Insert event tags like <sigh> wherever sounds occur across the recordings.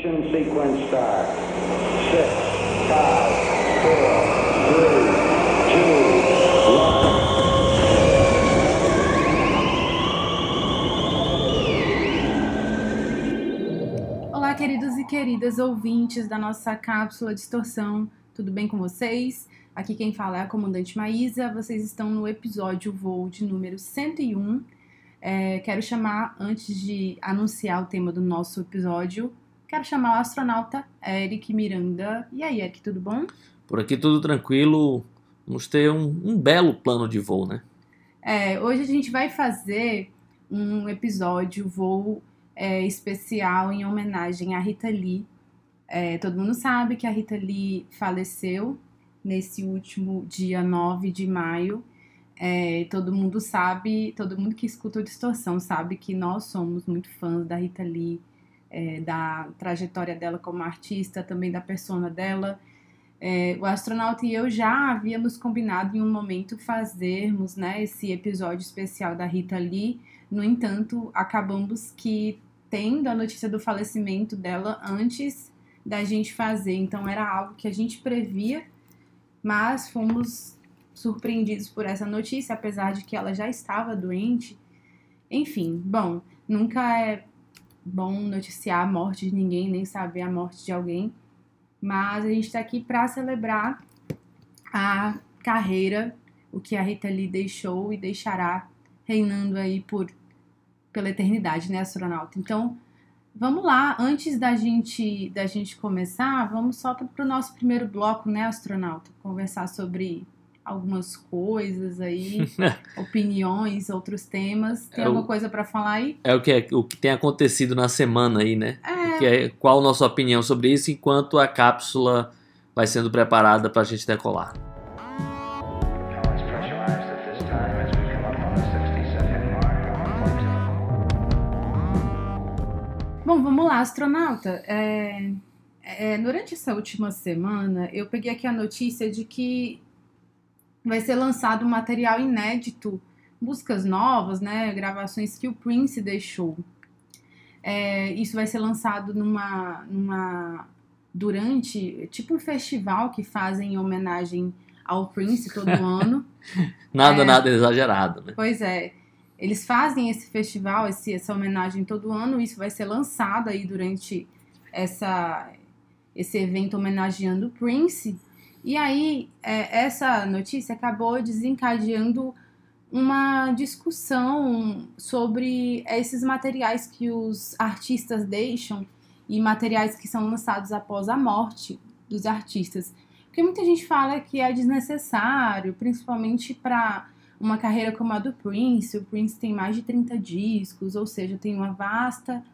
Ignition sequence start. Six, five, four, three, two, one. Olá, queridos e queridas ouvintes da nossa cápsula Distorção, tudo bem com vocês? Aqui quem fala é a comandante Maísa, vocês estão no episódio voo de número 101. É, quero chamar, antes de anunciar o tema do nosso episódio, quero chamar o astronauta Eric Miranda. E aí, Eric, tudo bom? Por aqui tudo tranquilo. Vamos ter um, um belo plano de voo, né? É, hoje a gente vai fazer um episódio voo é, especial em homenagem à Rita Lee. É, todo mundo sabe que a Rita Lee faleceu nesse último dia 9 de maio. É, todo mundo sabe, todo mundo que escuta o Distorção sabe que nós somos muito fãs da Rita Lee, é, da trajetória dela como artista, também da persona dela. É, o astronauta e eu já havíamos combinado em um momento fazermos né, esse episódio especial da Rita Lee. No entanto, acabamos que tendo a notícia do falecimento dela antes da gente fazer. Então era algo que a gente previa, mas fomos surpreendidos por essa notícia, apesar de que ela já estava doente. Enfim, bom, nunca é bom noticiar a morte de ninguém, nem saber a morte de alguém, mas a gente está aqui para celebrar a carreira, o que a Rita Lee deixou e deixará reinando aí por pela eternidade, né, astronauta? Então, vamos lá, antes da gente da gente começar, vamos só para o nosso primeiro bloco, né, astronauta? Conversar sobre algumas coisas aí, <laughs> opiniões, outros temas. Tem É alguma o- coisa para falar aí? É o que, é- o que tem acontecido na semana aí, né? É, Que é, qual a nossa opinião sobre isso enquanto a cápsula vai sendo preparada para a gente decolar. Now it's pressurized at this time as we come up on the 60 second mark. Bom, vamos lá, astronauta. É, é, durante essa última semana, eu peguei aqui a notícia de que vai ser lançado um material inédito, músicas novas, né, gravações que o Prince deixou. É, isso vai ser lançado numa, numa durante tipo um festival que fazem em homenagem ao Prince todo <laughs> ano. Nada, É. nada exagerado, né? Pois é. Eles fazem esse festival, esse, essa homenagem todo ano. Isso vai ser lançado aí durante essa, esse evento homenageando o Prince. E aí, é, essa notícia acabou desencadeando uma discussão sobre esses materiais que os artistas deixam e materiais que são lançados após a morte dos artistas. Porque muita gente fala que é desnecessário, principalmente para uma carreira como a do Prince. O Prince tem mais de 30 discos, ou seja, tem uma vasta.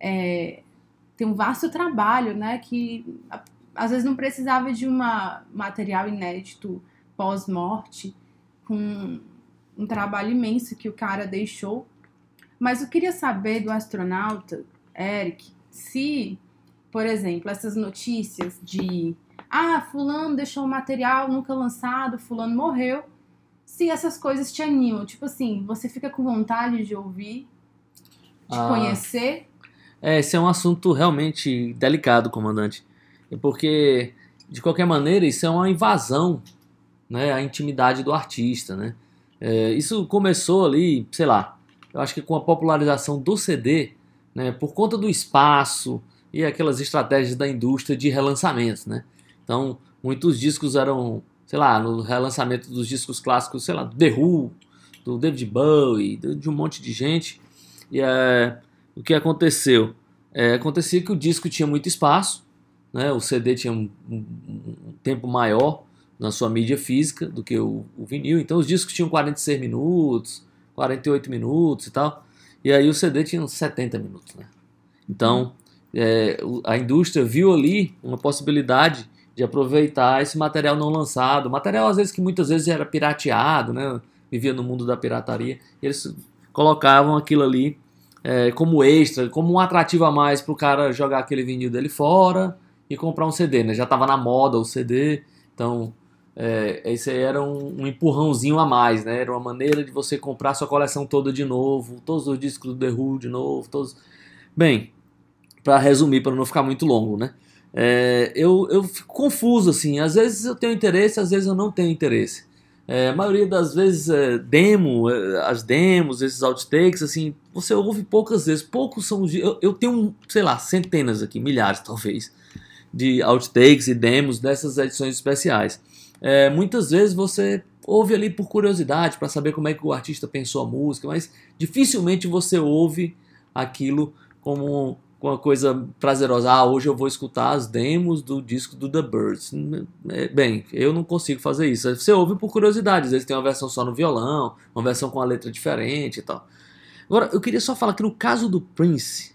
é, tem um vasto trabalho, né? Que às vezes não precisava de um material inédito pós-morte, com um trabalho imenso que o cara deixou. Mas eu queria saber do astronauta, Eric, se, por exemplo, essas notícias de ah, fulano deixou material nunca lançado, fulano morreu se essas coisas te animam. Tipo assim, você fica com vontade de ouvir, de Ah. conhecer. É, esse é um assunto realmente delicado, comandante. Porque, de qualquer maneira, isso é uma invasão né, à intimidade do artista. Né? É, isso começou ali, sei lá, eu acho que com a popularização do CD, né, por conta do espaço e aquelas estratégias da indústria de relançamentos. Né? Então, muitos discos eram, sei lá, no relançamento dos discos clássicos, sei lá, do The Who, do David Bowie, de um monte de gente. E é, o que aconteceu? É, acontecia que o disco tinha muito espaço, né? o CD tinha um, um- tempo maior na sua mídia física do que o, o vinil, então os discos tinham 46 minutos, 48 minutos e tal, e aí o CD tinha uns 70 minutos. Né? Então é, a indústria viu ali uma possibilidade de aproveitar esse material não lançado, material às vezes que muitas vezes era pirateado, né? vivia no mundo da pirataria, eles colocavam aquilo ali é, como extra, como um atrativo a mais para o cara jogar aquele vinil dele fora e comprar um CD, né? Já estava na moda o CD, então é, esse era um, um empurrãozinho a mais, né? Era uma maneira de você comprar sua coleção toda de novo, todos os discos do The Who de novo, todos. Bem, para resumir, para não ficar muito longo, né? É, eu, eu fico confuso, assim. Às vezes eu tenho interesse, às vezes eu não tenho interesse. É, a maioria das vezes, é, demo, é, as demos, esses outtakes, assim, você ouve poucas vezes. Poucos são. os- Eu, eu tenho, sei lá, centenas aqui, milhares <laughs> talvez, de outtakes e demos dessas edições especiais. É, muitas vezes você ouve ali por curiosidade, para saber como é que o artista pensou a música, mas dificilmente você ouve aquilo como uma coisa prazerosa. Ah, hoje eu vou escutar as demos do disco do The Birds. É, Bem, eu não consigo fazer isso. Você ouve por curiosidade, às vezes tem uma versão só no violão, uma versão com a letra diferente e tal. Agora, eu queria só falar que no caso do Prince,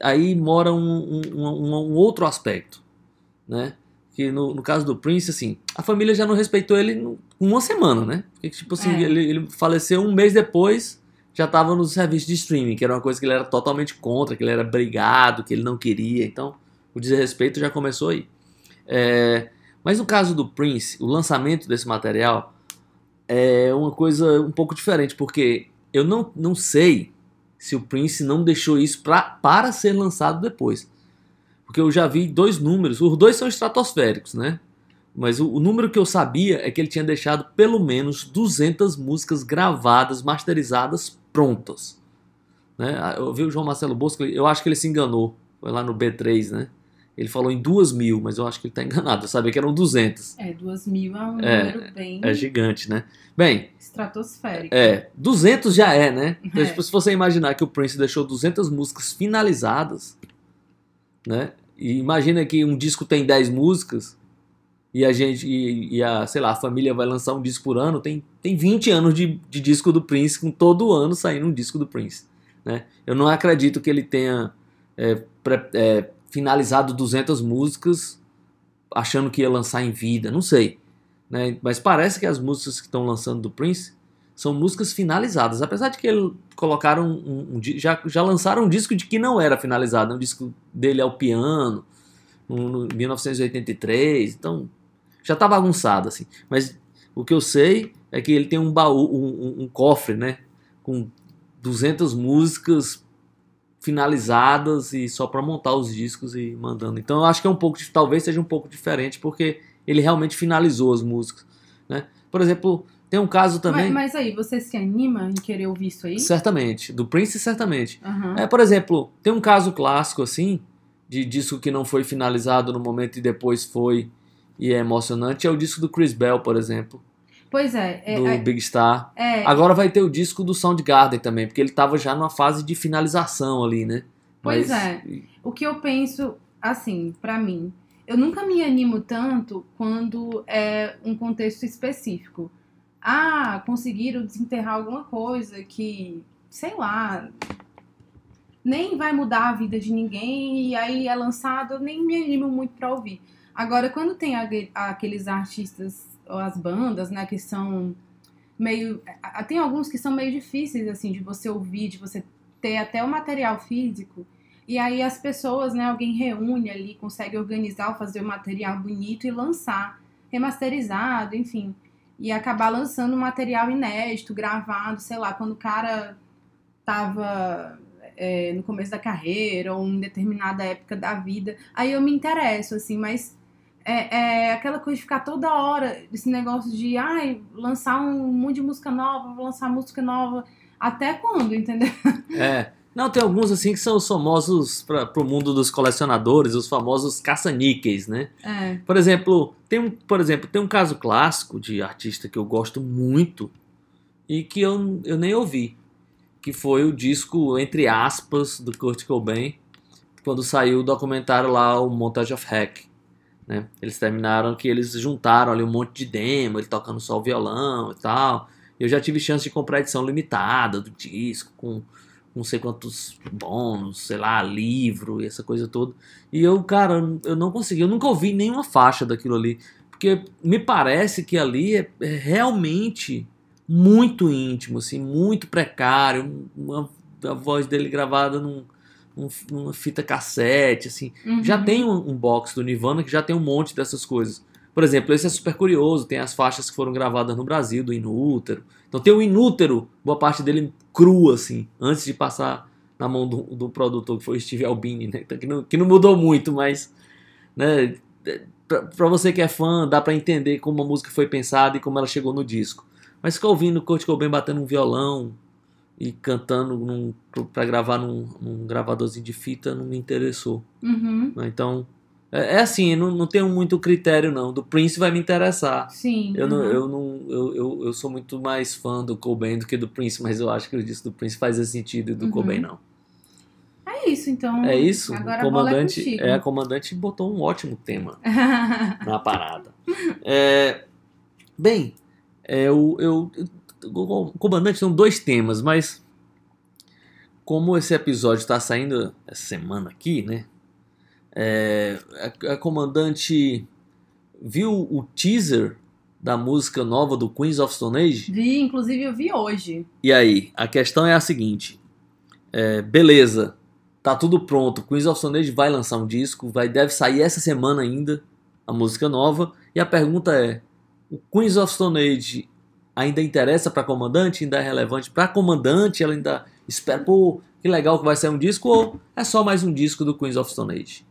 aí mora um, um- um- um outro aspecto, né? Que no, no caso do Prince, assim, a família já não respeitou ele uma semana, né? Porque, tipo assim, É. ele, ele faleceu um mês depois, já estava no serviço de streaming, que era uma coisa que ele era totalmente contra, que ele era brigado, que ele não queria. Então, o desrespeito já começou aí. É, mas no caso do Prince, o lançamento desse material é uma coisa um pouco diferente, porque eu não, não sei se o Prince não deixou isso pra, para ser lançado depois. Porque eu já vi dois números, os dois são estratosféricos, né? Mas o, o número que eu sabia é que ele tinha deixado pelo menos 200 músicas gravadas, masterizadas, prontas. Né? Ah, Eu vi o João Marcelo Bosco, eu acho que ele se enganou, foi lá no B3, né? Ele falou em duas mil, mas eu acho que ele está <laughs> enganado. Eu sabia que eram 200. É, duas mil é um É, número bem É gigante, né? Bem, estratosférico. é, 200 já é, né? Então, É. tipo, se você imaginar que o Prince deixou 200 músicas finalizadas, né? E imagina que um disco tem 10 músicas e a gente, e, e a, sei lá, a família vai lançar um disco por ano, tem, tem 20 anos de, de disco do Prince, com todo ano saindo um disco do Prince, né? Eu não acredito que ele tenha é, pre- é, finalizado 200 músicas achando que ia lançar em vida, não sei. Né? Mas parece que as músicas que estão lançando do Prince são músicas finalizadas. Apesar de que ele colocaram um, um já, já lançaram um disco de que não era finalizado, um disco dele ao piano, um, no 1983, então já tá bagunçado assim. Mas o que eu sei é que ele tem um baú, um, um- um cofre, né, com 200 músicas finalizadas e só para montar os discos e mandando. Então eu acho que é um pouco, talvez seja um pouco diferente porque ele realmente finalizou as músicas, né? Por exemplo, tem um caso também, Mas, mas aí, você se anima em querer ouvir isso aí? certamente, do Prince certamente. Aham. É, por exemplo, tem um caso clássico assim de disco que não foi finalizado no momento e depois foi e é emocionante, é o disco do Chris Bell, por exemplo, Pois é, é, do é, Big Star. é, Agora vai ter o disco do Soundgarden também, porque ele tava já numa fase de finalização ali, né? Pois é. o que eu penso, assim, pra mim, eu nunca me animo tanto quando é um contexto específico. Ah, conseguiram desenterrar alguma coisa que, sei lá, nem vai mudar a vida de ninguém e aí é lançado, eu nem me animo muito pra ouvir. Agora, quando tem aqueles artistas as bandas, né, que são meio. Tem alguns que são meio difíceis, assim, de você ouvir, de você ter até o material físico. E aí as pessoas, né, alguém reúne ali, consegue organizar, fazer o material bonito e lançar, remasterizado, enfim. E acabar lançando um material inédito, gravado, sei lá, quando o cara tava é, no começo da carreira ou em determinada época da vida. Aí eu me interesso, assim, mas é, é aquela coisa de ficar toda hora, esse negócio de, ai, lançar um monte de música nova, vou lançar música nova. Até quando, entendeu? É. Não, tem alguns assim que são os famosos para o mundo dos colecionadores, os famosos caça-níqueis, né? É. Por exemplo, tem um, por exemplo, tem um caso clássico de artista que eu gosto muito e que eu, eu nem ouvi, que foi o disco entre aspas do Kurt Cobain, quando saiu o documentário lá o Montage of Hack, né? Eles terminaram que eles juntaram ali um monte de demo, ele tocando só o violão e tal. Eu já tive chance de comprar edição limitada do disco com não sei quantos bônus, sei lá, livro e essa coisa toda. E eu, cara, eu não consegui, eu nunca ouvi nenhuma faixa daquilo ali. Porque me parece que ali é, é realmente muito íntimo, assim, muito precário. Uma, a voz dele gravada num, num- numa fita cassete, assim. Uhum. Já tem um, um box do Nirvana que já tem um monte dessas coisas. Por exemplo, esse é super curioso, tem as faixas que foram gravadas no Brasil, do Inútero. Então tem o Inútero, boa parte dele cru, assim, antes de passar na mão do, do produtor, que foi o Steve Albini, né? Então, que, não, que não mudou muito, mas né, pra, pra você que é fã, dá pra entender como a música foi pensada e como ela chegou no disco. Mas ficar ouvindo o Kurt Cobain batendo um violão e cantando pra gravar num, num gravadorzinho de fita não me interessou. Uhum. né? Então, é, é assim, não, não tenho muito critério não. Do Prince vai me interessar. Sim. Eu, não, uhum. eu, não, eu, eu, eu sou muito mais fã do Cobain do que do Prince, mas eu acho que o disco do Prince faz esse sentido e do Uhum. Cobain não. É isso, então. É isso, Agora é comandante, contigo. é, a comandante botou um ótimo tema <laughs> na parada. É, bem, é, eu, eu, o comandante são dois temas, mas como esse episódio está saindo essa semana aqui, né? é, a, a comandante viu o teaser da música nova do Queens of Stone Age? Vi, inclusive eu vi hoje. E aí, a questão é a seguinte: é, beleza, tá tudo pronto. Queens of Stone Age vai lançar um disco, vai deve sair essa semana ainda a música nova. E a pergunta é: o Queens of Stone Age ainda interessa para comandante? Ainda é relevante para comandante? Ela ainda espera, pô, que legal que vai sair um disco? Ou é só mais um disco do Queens of Stone Age?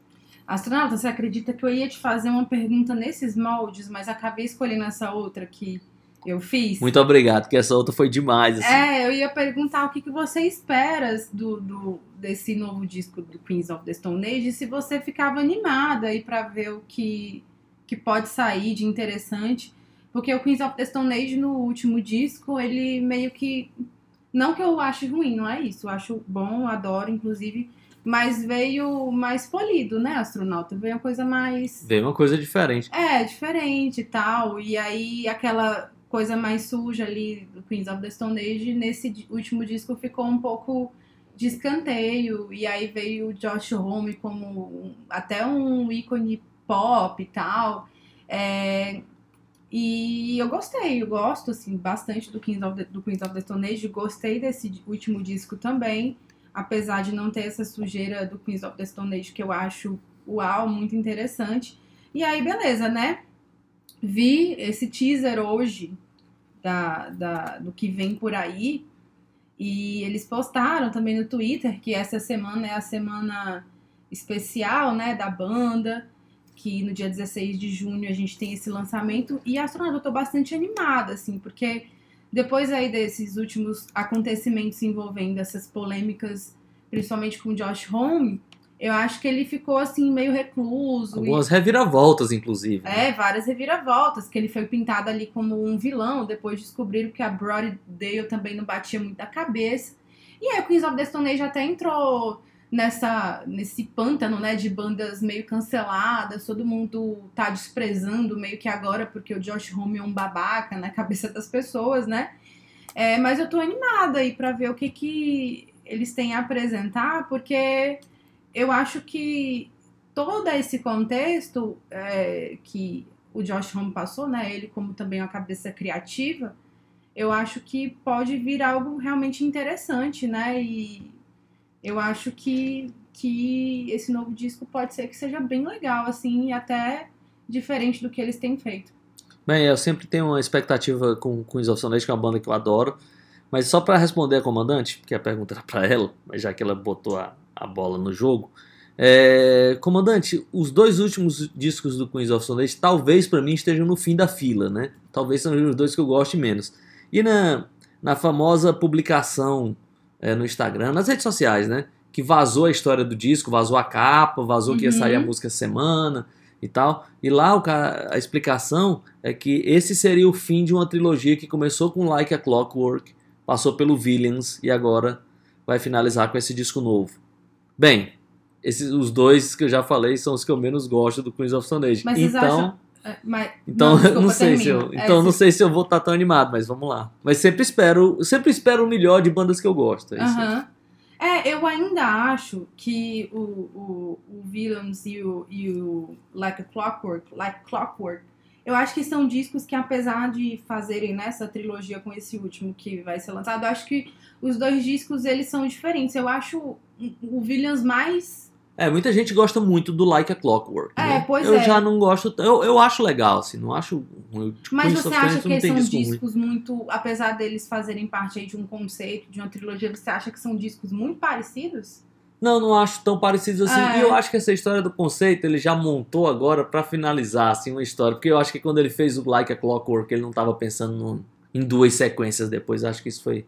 Astronauta, você acredita que eu ia te fazer uma pergunta nesses moldes, mas acabei escolhendo essa outra que eu fiz? Muito obrigado, porque essa outra foi demais. Assim. É, eu ia perguntar o que, que você espera do, do, desse novo disco do Queens of the Stone Age e se você ficava animada aí pra ver o que, que pode sair de interessante. Porque o Queens of the Stone Age, no último disco, ele meio que. Não que eu ache ruim, não é isso. Eu acho bom, adoro, inclusive. Mas veio mais polido, né, astronauta? Veio uma coisa mais. Veio uma coisa diferente. É, diferente e tal. E aí aquela coisa mais suja ali do Queens of the Stone Age, nesse último disco ficou um pouco de escanteio. E aí veio o Josh Homme como até um ícone pop e tal. É, e eu gostei, eu gosto assim, bastante do Queens of the, do Queens of the Stone Age. Gostei desse último disco também. Apesar de não ter essa sujeira do Queens of the Stone Age, que eu acho uau, muito interessante. E aí, beleza, né? Vi esse teaser hoje da, da, do que vem por aí. E eles postaram também no Twitter que essa semana é a semana especial, né, da banda. Que no dia 16 de junho a gente tem esse lançamento. E astronauta, eu tô bastante animada, assim, porque depois aí desses últimos acontecimentos envolvendo essas polêmicas, principalmente com o Josh Homme, eu acho que ele ficou assim meio recluso. e- Algumas reviravoltas, inclusive. né? é, várias reviravoltas, que ele foi pintado ali como um vilão, depois descobriram que a Brody Dale também não batia muito a cabeça. E aí o Queens of the Stone Age até entrou nessa, nesse pântano, né, de bandas meio canceladas, todo mundo tá desprezando meio que agora, porque o Josh Homme é um babaca na cabeça das pessoas, né? É, mas eu tô animada aí pra ver o que que eles têm a apresentar, porque eu acho que todo esse contexto é, que o Josh Homme passou, né? Ele como também uma cabeça criativa, eu acho que pode vir algo realmente interessante, né? E eu acho que, que esse novo disco pode ser que seja bem legal, assim, e até diferente do que eles têm feito. Bem, eu sempre tenho uma expectativa com of Stone Age, que é uma banda que eu adoro. Mas só para responder a comandante, porque a pergunta era para ela, mas já que ela botou a, a bola no jogo. É, comandante, os dois últimos discos do Queens of Stone talvez para mim estejam no fim da fila, né? Talvez sejam os dois que eu goste menos. E na, na famosa publicação é, no Instagram, nas redes sociais, né? Que vazou a história do disco, vazou a capa, vazou que ia sair a Uhum. música essa semana e tal. E lá o cara, a explicação é que esse seria o fim de uma trilogia que começou com Like a Clockwork, passou pelo Villains e agora vai finalizar com esse disco novo. Bem, esses, os dois que eu já falei são os que eu menos gosto do Queens of Stone Age. Mas então, acham- É, Mas, então desculpa, <laughs> não sei se eu, É, então não se- sei se eu vou estar tão animado, mas vamos lá. Mas sempre espero, sempre espero o melhor de bandas que eu gosto. É. Aham. É, eu ainda acho que o, o, o Villains e o, e o Like a Clockwork, Like Clockwork, eu acho que são discos que, apesar de fazerem nessa trilogia com esse último que vai ser lançado, eu acho que os dois discos eles são diferentes. Eu acho o- o Villains mais É, muita gente gosta muito do Like a Clockwork. É, né? pois eu é. já não gosto. Eu, eu acho legal, assim, não acho ruim. Mas Queens você acha que eles são disco ruim. discos muito, apesar deles fazerem parte aí de um conceito, de uma trilogia, você acha que são discos muito parecidos? Não, não acho tão parecidos assim. É. E eu acho que essa história do conceito ele já montou agora pra finalizar assim uma história, porque eu acho que quando ele fez o Like a Clockwork ele não tava pensando no- em duas sequências depois. Acho que isso foi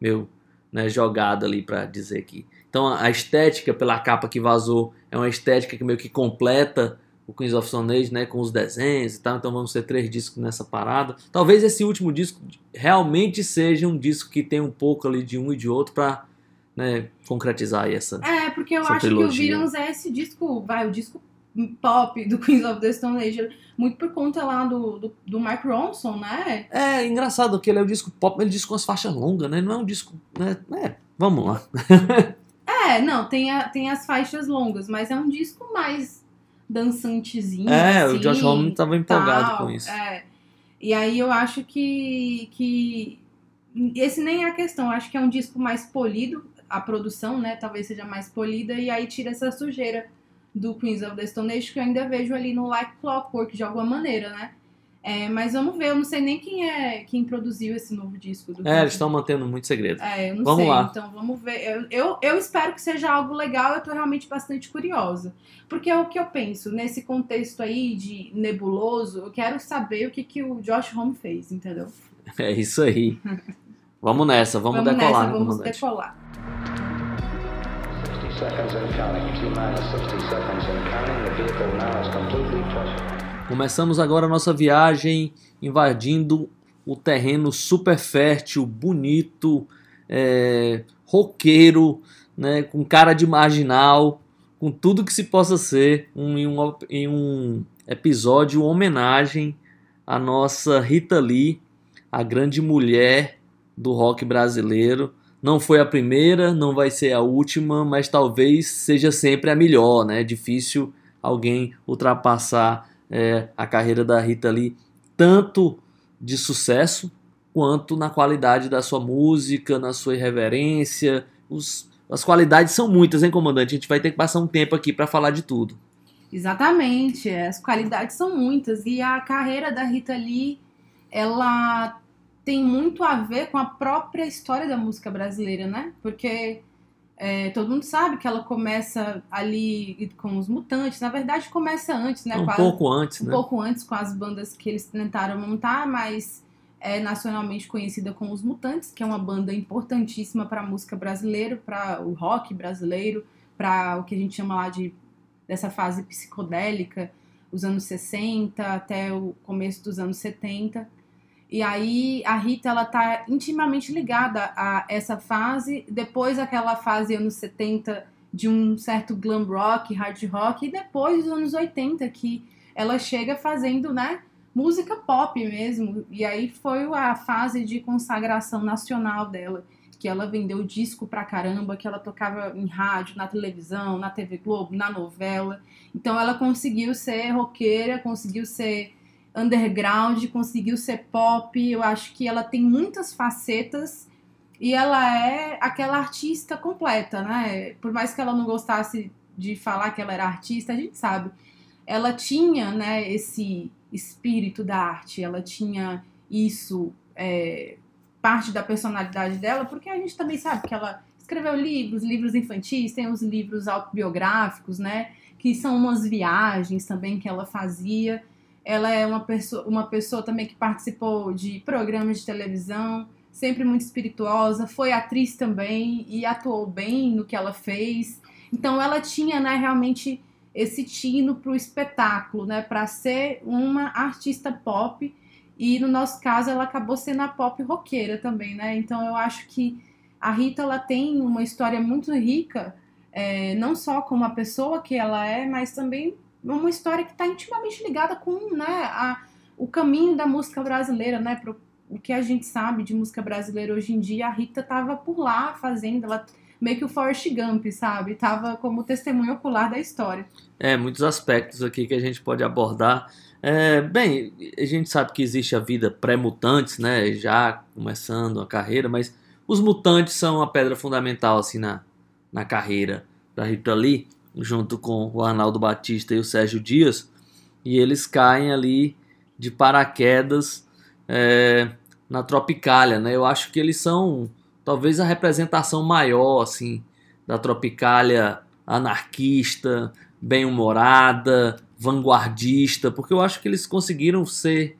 meio né, jogado ali pra dizer que. Então a estética pela capa que vazou é uma estética que meio que completa o Queens of Stone Age, né, com os desenhos e tal. Então vamos ter três discos nessa parada. Talvez esse último disco realmente seja um disco que tem um pouco ali de um e de outro pra né, concretizar essa É, porque eu acho trilogia. que o Villains é esse disco, vai, o disco pop do Queens of the Stone Age, muito por conta lá do, do, do Mike Ronson, né? É engraçado que ele é um disco pop, mas ele é um disco com as faixas longas, né? Não é um disco. Né? É, vamos lá. <laughs> É, não, tem, a, tem as faixas longas, mas é um disco mais dançantezinho. É, assim, o Josh Homme tava empolgado tal, com isso. É. E aí eu acho que, que esse nem é a questão, eu acho que é um disco mais polido, a produção, né, talvez seja mais polida, e aí tira essa sujeira do Queens of the Stone Age, que eu ainda vejo ali no Like Clockwork, de alguma maneira, né? É, mas vamos ver, eu não sei nem quem é quem produziu esse novo disco. Do É, eles estão mantendo muito segredo. é, eu não Vamos sei, lá. então vamos ver. Eu, eu, eu espero que seja algo legal, eu tô realmente bastante curiosa. Porque é o que eu penso, nesse contexto aí de nebuloso, eu quero saber o que, que o Josh Homme fez, entendeu? <laughs> É isso aí. Vamos nessa, vamos, decolar, nessa, né, vamos comandante? decolar. 60 seconds and counting. T minus 60 seconds and counting. The vehicle now is completely touched. Começamos agora a nossa viagem invadindo o terreno super fértil, bonito, é, roqueiro, né, com cara de marginal, com tudo que se possa ser um- em, um, em um episódio, homenagem à nossa Rita Lee, a grande mulher do rock brasileiro. Não foi a primeira, não vai ser a última, mas talvez seja sempre a melhor, né? É difícil alguém ultrapassar é, a carreira da Rita Lee, tanto de sucesso quanto na qualidade da sua música, na sua irreverência. Os- as qualidades são muitas, hein, comandante? A gente vai ter que passar um tempo aqui para falar de tudo. Exatamente, é, as qualidades são muitas e a carreira da Rita Lee, ela tem muito a ver com a própria história da música brasileira, né? Porque é, todo mundo sabe que ela começa ali com os Mutantes, na verdade começa antes, né? um pouco antes, um né? pouco antes com as bandas que eles tentaram montar, mas é nacionalmente conhecida como Os Mutantes, que é uma banda importantíssima para a música brasileira, para o rock brasileiro, para o que a gente chama lá de dessa fase psicodélica, os anos 60 até o começo dos anos 70. E aí a Rita ela tá intimamente ligada a essa fase, depois aquela fase anos 70 de um certo glam rock, hard rock, e depois dos anos 80 que ela chega fazendo, né, música pop mesmo. E aí foi a fase de consagração nacional dela, que ela vendeu disco pra caramba, que ela tocava em rádio, na televisão, na TV Globo, na novela. Então ela conseguiu ser roqueira, conseguiu ser underground, conseguiu ser pop. Eu acho que ela tem muitas facetas e ela é aquela artista completa, né? Por mais que ela não gostasse de falar que ela era artista, a gente sabe. Ela tinha, né, esse espírito da arte, ela tinha isso, é, parte da personalidade dela, porque a gente também sabe que ela escreveu livros, livros infantis, tem os livros autobiográficos, né? Que são umas viagens também que ela fazia. Ela é uma pessoa, uma pessoa também que participou de programas de televisão, sempre muito espirituosa, foi atriz também e atuou bem no que ela fez. Então ela tinha, né, realmente esse tino para o espetáculo, né, para ser uma artista pop. E no nosso caso ela acabou sendo a pop roqueira também, né? Então eu acho que a Rita ela tem uma história muito rica, é, não só como a pessoa que ela é, mas também uma história que está intimamente ligada com né, a, o caminho da música brasileira, né? Pro, o que a gente sabe de música brasileira hoje em dia, a Rita estava por lá fazendo, ela meio que o Forrest Gump, sabe? Tava como testemunho ocular da história. É, muitos aspectos aqui que a gente pode abordar. É, bem, a gente sabe que existe a vida pré-mutantes, né? Já começando a carreira, mas os mutantes são a pedra fundamental assim na, na carreira da Rita Lee. Junto com o Arnaldo Batista e o Sérgio Dias, e eles caem ali de paraquedas é, na Tropicália, né? Eu acho que eles são talvez a representação maior, assim, da Tropicália anarquista, bem-humorada, vanguardista, porque eu acho que eles conseguiram ser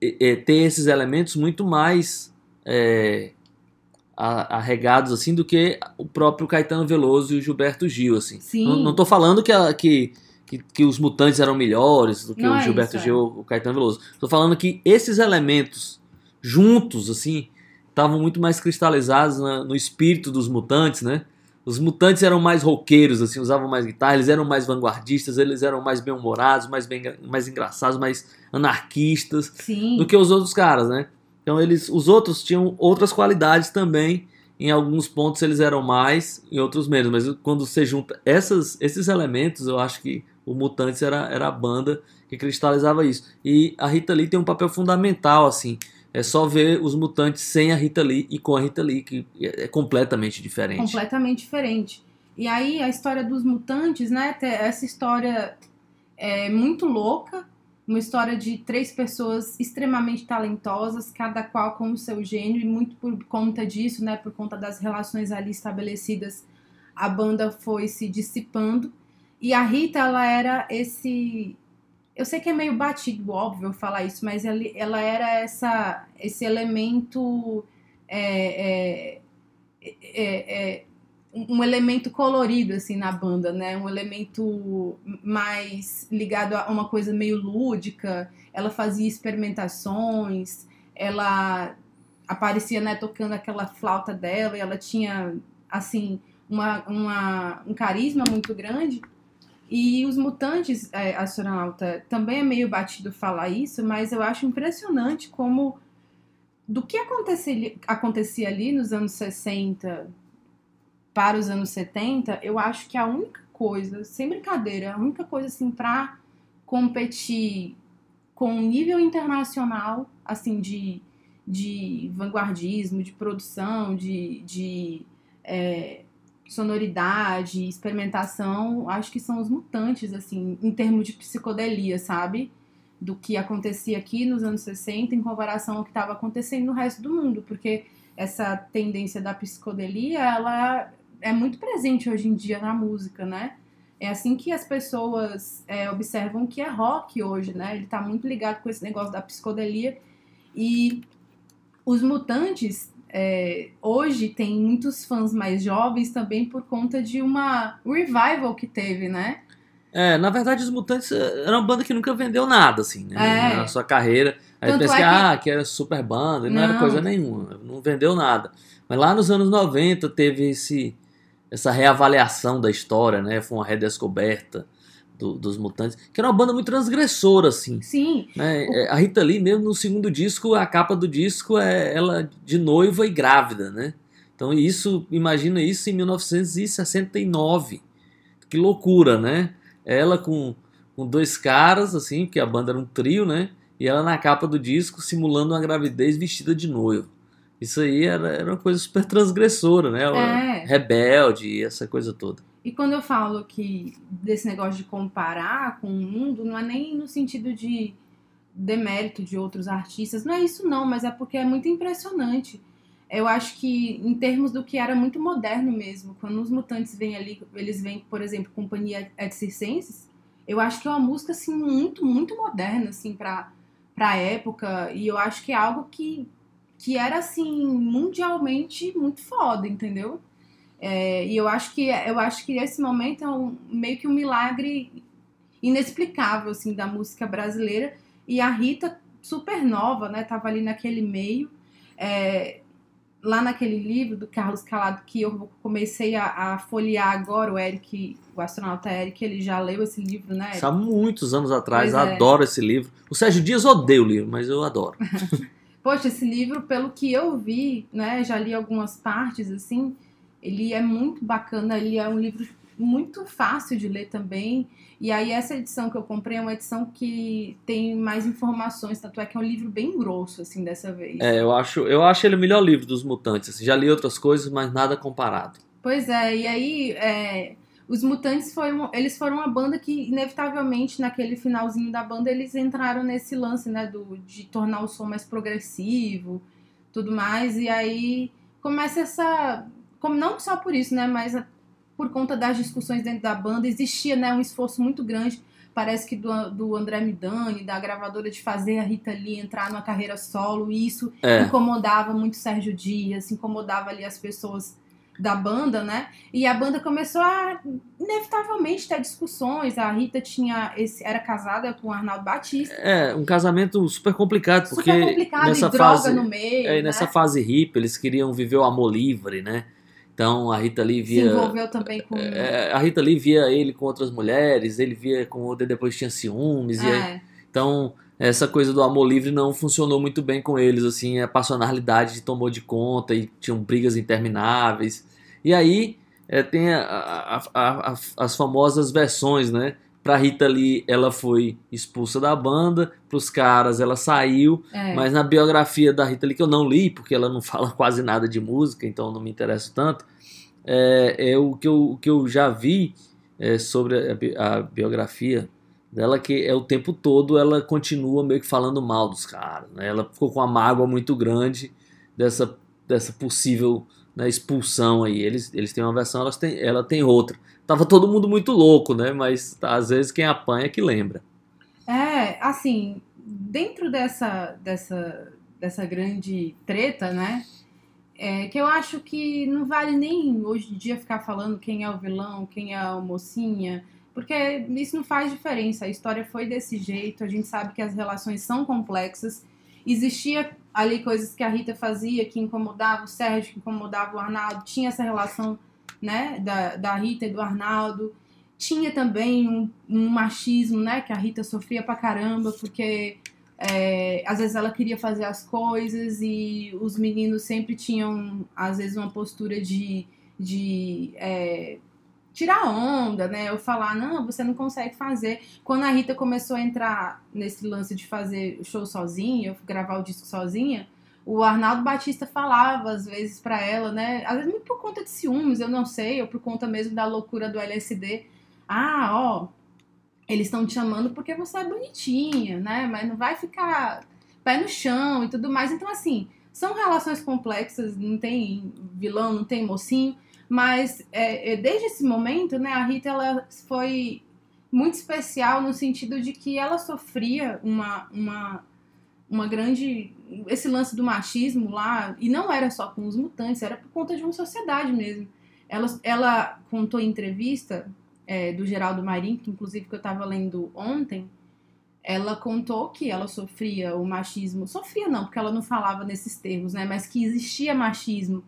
ter esses elementos muito mais é, arregados assim do que o próprio Caetano Veloso e o Gilberto Gil assim. Sim. Não, não tô falando que, a- que, que, que os mutantes eram melhores do que Não o é Gilberto isso, Gil o Caetano Veloso. Tô falando que esses elementos juntos assim estavam muito mais cristalizados na- no espírito dos mutantes, né? Os mutantes eram mais roqueiros, assim, usavam mais guitarra, eles eram mais vanguardistas, eles eram mais bem-humorados, mais, bem, mais engraçados, mais anarquistas Sim. do que os outros caras, né? Então eles, os outros tinham outras qualidades também. Em alguns pontos eles eram mais, em outros menos. Mas quando você junta essas, esses elementos, eu acho que o Mutantes era, era a banda que cristalizava isso. E a Rita Lee tem um papel fundamental, assim. É só ver os Mutantes sem a Rita Lee e com a Rita Lee, que é completamente diferente. completamente diferente. E aí a história dos mutantes, né? Essa história é muito louca, uma história de três pessoas extremamente talentosas, cada qual com o seu gênio, e muito por conta disso, né? Por conta das relações ali estabelecidas, a banda foi se dissipando. E a Rita, ela era esse. Eu sei que é meio batido, óbvio, falar isso, mas ela, ela era essa, esse elemento. é, é, é, é, um elemento colorido assim na banda, né? Um elemento mais ligado a uma coisa meio lúdica. Ela fazia experimentações, ela aparecia né, tocando aquela flauta dela e ela tinha assim uma, uma, um carisma muito grande. E os mutantes, é, astronauta, também é meio batido falar isso, mas eu acho impressionante como do que acontecia, acontecia ali nos anos 60 para os anos 70, eu acho que a única coisa, sem brincadeira, a única coisa assim para competir com um nível internacional, assim, de, de vanguardismo, de produção, de, de é, sonoridade, experimentação, acho que são os mutantes, assim, em termos de psicodelia, sabe? Do que acontecia aqui nos anos 60 em comparação ao que estava acontecendo no resto do mundo, porque essa tendência da psicodelia, ela é muito presente hoje em dia na música, né? É assim que as pessoas é, observam que é rock hoje, né? Ele tá muito ligado com esse negócio da psicodelia. E os mutantes, é, hoje, tem muitos fãs mais jovens também por conta de uma revival que teve, né? É, na verdade, os Mutantes eh, era uma banda que nunca vendeu nada, assim, né? É. Na sua carreira. Aí pensa é que, ah, que era super banda, e não, era Não. coisa nenhuma, não vendeu nada. Mas lá nos anos 90 teve esse, essa reavaliação da história, né? Foi uma redescoberta do- dos Mutantes, que era uma banda muito transgressora, assim. Sim, né? É, A Rita Lee, mesmo no segundo disco, a capa do disco é ela de noiva e grávida, né? Então isso, imagina isso em 1969. Que loucura, né? Ela com, com dois caras, assim, porque a banda era um trio, né? E ela na capa do disco simulando uma gravidez vestida de noivo. Isso aí era, era uma coisa super transgressora, né? Ela- É. Rebelde, essa coisa toda. E quando eu falo que desse negócio de comparar com o mundo, não é nem no sentido de demérito de outros artistas, não é isso não, mas é porque é muito impressionante. Eu acho que em termos do que era muito moderno mesmo, quando os mutantes vêm ali, eles vêm, por exemplo, Companhia et Circenses, eu acho que é uma música assim muito, muito moderna assim para para época e eu acho que é algo que que era assim mundialmente muito foda, entendeu? É, e eu acho que eu acho que esse momento é um, meio que um milagre inexplicável assim da música brasileira e a Rita super nova né tava ali naquele meio é, lá naquele livro do Carlos Calado que eu comecei a, a folhear agora o Eric o astronauta Eric ele já leu esse livro né há muitos anos atrás, Pois é. adoro esse livro. O Sérgio Dias odeia o livro, mas eu adoro. <laughs> Poxa, esse livro, pelo que eu vi, né, já li algumas partes assim, ele é muito bacana, ele é um livro muito fácil de ler também. E aí essa edição que eu comprei é uma edição que tem mais informações, tanto é que é um livro bem grosso assim dessa vez. É, eu acho, eu acho ele o melhor livro dos mutantes. assim. já li outras coisas, mas nada comparado. Pois é, e aí é, Os Mutantes foi um- eles foram uma banda que, inevitavelmente, naquele finalzinho da banda, eles entraram nesse lance, né, do, de tornar o som mais progressivo, tudo mais, e aí começa essa. Como, não só por isso, né, mas a- por conta das discussões dentro da banda, existia, né, um esforço muito grande, parece que do, do André Midani, da gravadora, de fazer a Rita Lee entrar numa carreira solo, e isso É, incomodava muito Sérgio Dias, incomodava ali as pessoas da banda, né? E a banda começou a inevitavelmente ter discussões. A Rita tinha esse era casada com o Arnaldo Batista. é um casamento super complicado, porque super complicado nessa e droga fase, no meio, é, né? nessa fase hippie, eles queriam viver o amor livre, né? Então a Rita Lee Se via envolveu também com é, a Rita Lee via ele com outras mulheres, ele via com outra, depois tinha ciúmes, e aí, É, então essa coisa do amor livre não funcionou muito bem com eles, assim, a passionalidade tomou de conta e tinham brigas intermináveis. E aí é, tem a- a- a- as famosas versões, né? Pra Rita Lee, ela foi expulsa da banda, pros caras ela saiu, é. mas na biografia da Rita Lee, que eu não li, porque ela não <laughs> fala quase nada de música, então não me interessa tanto, é, é o, que eu, o que eu já vi é, sobre a, bi- a biografia dela, que é o tempo todo ela continua meio que falando mal dos caras. Né? Ela ficou com uma mágoa muito grande dessa, dessa possível né, expulsão aí. Eles, eles têm uma versão, elas têm, ela tem outra. Tava todo mundo muito louco, né? Mas tá, às vezes quem apanha é que lembra. É, assim, dentro dessa, dessa, dessa grande treta, né? É, que eu acho que não vale nem hoje em dia ficar falando quem é o vilão, quem é a mocinha, porque isso não faz diferença. A história foi desse jeito, a gente sabe que as relações são complexas. Existia ali coisas que a Rita fazia que incomodava o Sérgio, que incomodava o Arnaldo, tinha essa relação né, da, da Rita e do Arnaldo. Tinha também um, um machismo, né, que a Rita sofria pra caramba, porque é, às vezes ela queria fazer as coisas e os meninos sempre tinham, às vezes, uma postura de, de é, tirar onda, né? Ou falar, não, você não consegue fazer. Quando a Rita começou a entrar nesse lance de fazer show sozinha, gravar o disco sozinha, o Arnaldo Batista falava às vezes pra ela, né? Às vezes muito por conta de ciúmes, eu não sei, ou por conta mesmo da loucura do LSD. Ah, ó, eles estão te chamando porque você é bonitinha, né? Mas não vai ficar pé no chão e tudo mais. Então, assim, são relações complexas, não tem vilão, não tem mocinho, mas é, é, desde esse momento, né, a Rita ela foi muito especial no sentido de que ela sofria uma, uma, uma grande. esse lance do machismo lá, e não era só com os mutantes, era por conta de uma sociedade mesmo. Ela, ela contou em entrevista é, do Geraldo Marim, que inclusive que eu estava lendo ontem, ela contou que ela sofria o machismo. Sofria não, porque ela não falava nesses termos, né? Mas que existia machismo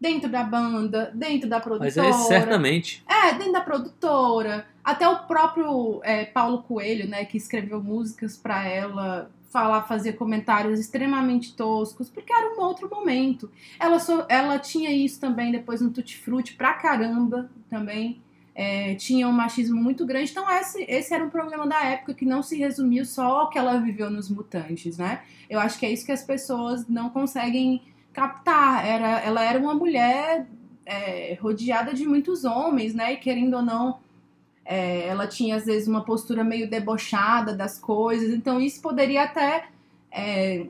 dentro da banda, dentro da produtora. Mas é certamente. É, dentro da produtora. Até o próprio é, Paulo Coelho, né, que escreveu músicas pra ela, falar, fazer comentários extremamente toscos, porque era um outro momento. Ela, so, ela tinha isso também depois no Tutti Frutti pra caramba também. É, tinha um machismo muito grande. Então, esse, esse era um problema da época que não se resumiu só ao que ela viveu nos Mutantes, né? Eu acho que é isso que as pessoas não conseguem captar. Era, ela era uma mulher é, rodeada de muitos homens, né? E querendo ou não, é, ela tinha às vezes uma postura meio debochada das coisas. Então, isso poderia até é,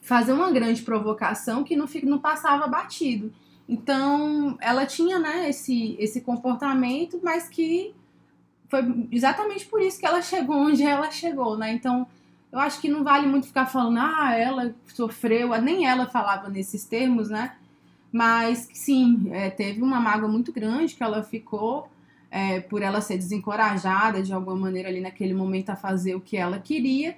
fazer uma grande provocação que não, não passava batido. Então, ela tinha né, esse, esse comportamento, mas que foi exatamente por isso que ela chegou onde ela chegou, né? Então, eu acho que não vale muito ficar falando, ah, ela sofreu, nem ela falava nesses termos, né? Mas sim, é, teve uma mágoa muito grande que ela ficou é, por ela ser desencorajada de alguma maneira ali naquele momento a fazer o que ela queria.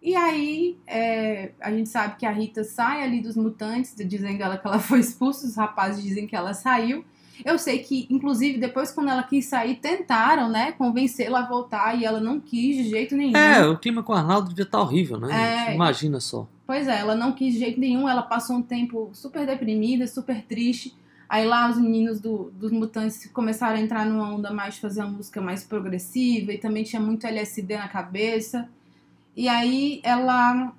E aí é, a gente sabe que a Rita sai ali dos mutantes, dizendo ela que ela foi expulsa, os rapazes dizem que ela saiu. Eu sei que, inclusive, depois quando ela quis sair, tentaram, né, convencê-la a voltar e ela não quis de jeito nenhum. É, o clima com o Arnaldo devia estar horrível, né? É. Imagina só. Pois é, ela não quis de jeito nenhum, ela passou um tempo super deprimida, super triste. Aí lá os meninos do, dos Mutantes começaram a entrar numa onda mais de fazer uma música mais progressiva e também tinha muito LSD na cabeça. E aí ela.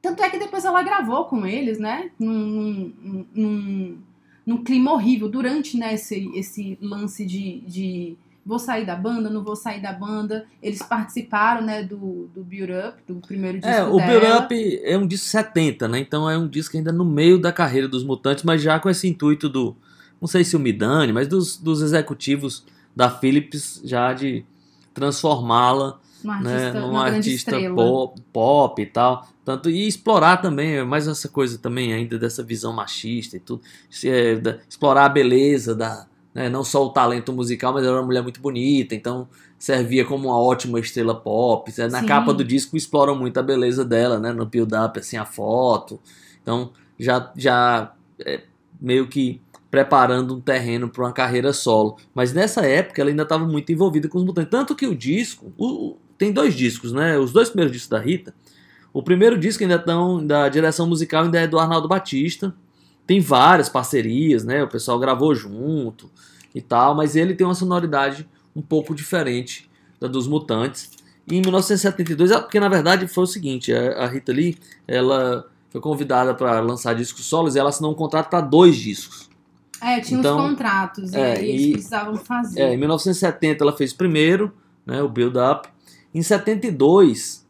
Tanto é que depois ela gravou com eles, né? Num, num, num, num clima horrível durante né, esse, esse lance de, de vou sair da banda, não vou sair da banda. Eles participaram, né, do, do Build Up, do primeiro disco É, o dela. Build Up é um disco 70, né? Então é um disco ainda no meio da carreira dos Mutantes, mas já com esse intuito do, não sei se o Midani, mas dos, dos executivos da Philips já de transformá-la Um artista, né, uma artista pop, pop e tal. Tanto, e explorar também, é mais essa coisa também ainda dessa visão machista e tudo. Se, é, da- explorar a beleza da. né, não só o talento musical, mas ela era uma mulher muito bonita, então servia como uma ótima estrela pop. É, Na Sim. capa do disco exploram muito a beleza dela, né? No build-up, assim, a foto. Então já, já é, meio que preparando um terreno para uma carreira solo. Mas nessa época ela ainda estava muito envolvida com os mutantes. Tanto que o disco, o- tem dois discos, né? Os dois primeiros discos da Rita. O primeiro disco ainda tão da direção musical ainda é do Arnaldo Batista. Tem várias parcerias, né? O pessoal gravou junto e tal, mas ele tem uma sonoridade um pouco diferente da dos Mutantes. E em 1972, ah, porque na verdade foi o seguinte, a a Rita Lee, ela foi convidada para lançar discos solos e ela assinou um contrato para dois discos. É, tinha Então, uns contratos e é, aí eles e- precisavam fazer. É, em 1970 ela fez o primeiro, né, o Build Up. Em 72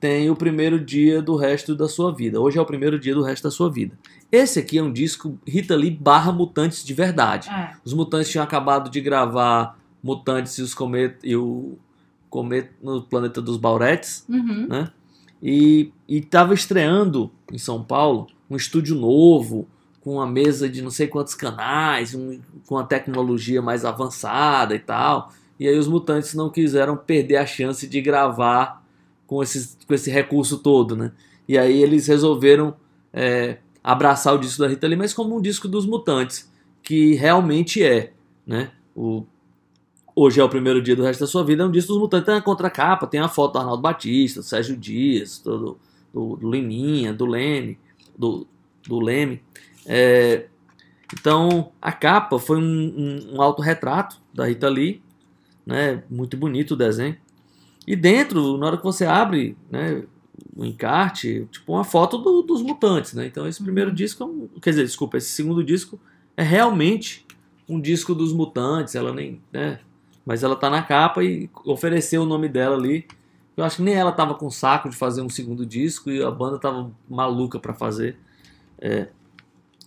tem o primeiro dia do resto da sua vida. Hoje é o primeiro dia do resto da sua vida. Esse aqui é um disco Rita Lee barra Mutantes de verdade. É. Os Mutantes tinham acabado de gravar Mutantes e, os comet e o Cometa no Planeta dos Bauretes Uhum. e estava estreando em São Paulo um estúdio novo, com uma mesa de não sei quantos canais, um- com uma tecnologia mais avançada e tal. E aí os mutantes não quiseram perder a chance de gravar com, esses, com esse recurso todo, né? E aí eles resolveram é, abraçar o disco da Rita Lee, mas como um disco dos mutantes, que realmente é, né? O, Hoje é o primeiro dia do resto da sua vida, é um disco dos mutantes. Tem a contracapa, tem a foto do Arnaldo Batista, do Sérgio Dias, do, do, do Liminha, do Leme, do, do Leme. É, então, a capa foi um, um, um autorretrato da Rita Lee, né? Muito bonito o desenho. E dentro, na hora que você abre, né, o encarte, tipo uma foto do- dos mutantes, né? Então esse primeiro disco, é um- quer dizer, desculpa, esse segundo disco é realmente um disco dos mutantes, ela nem, né? Mas ela tá na capa e ofereceu o nome dela ali. Eu acho que nem ela tava com saco de fazer um segundo disco e a banda tava maluca para fazer é,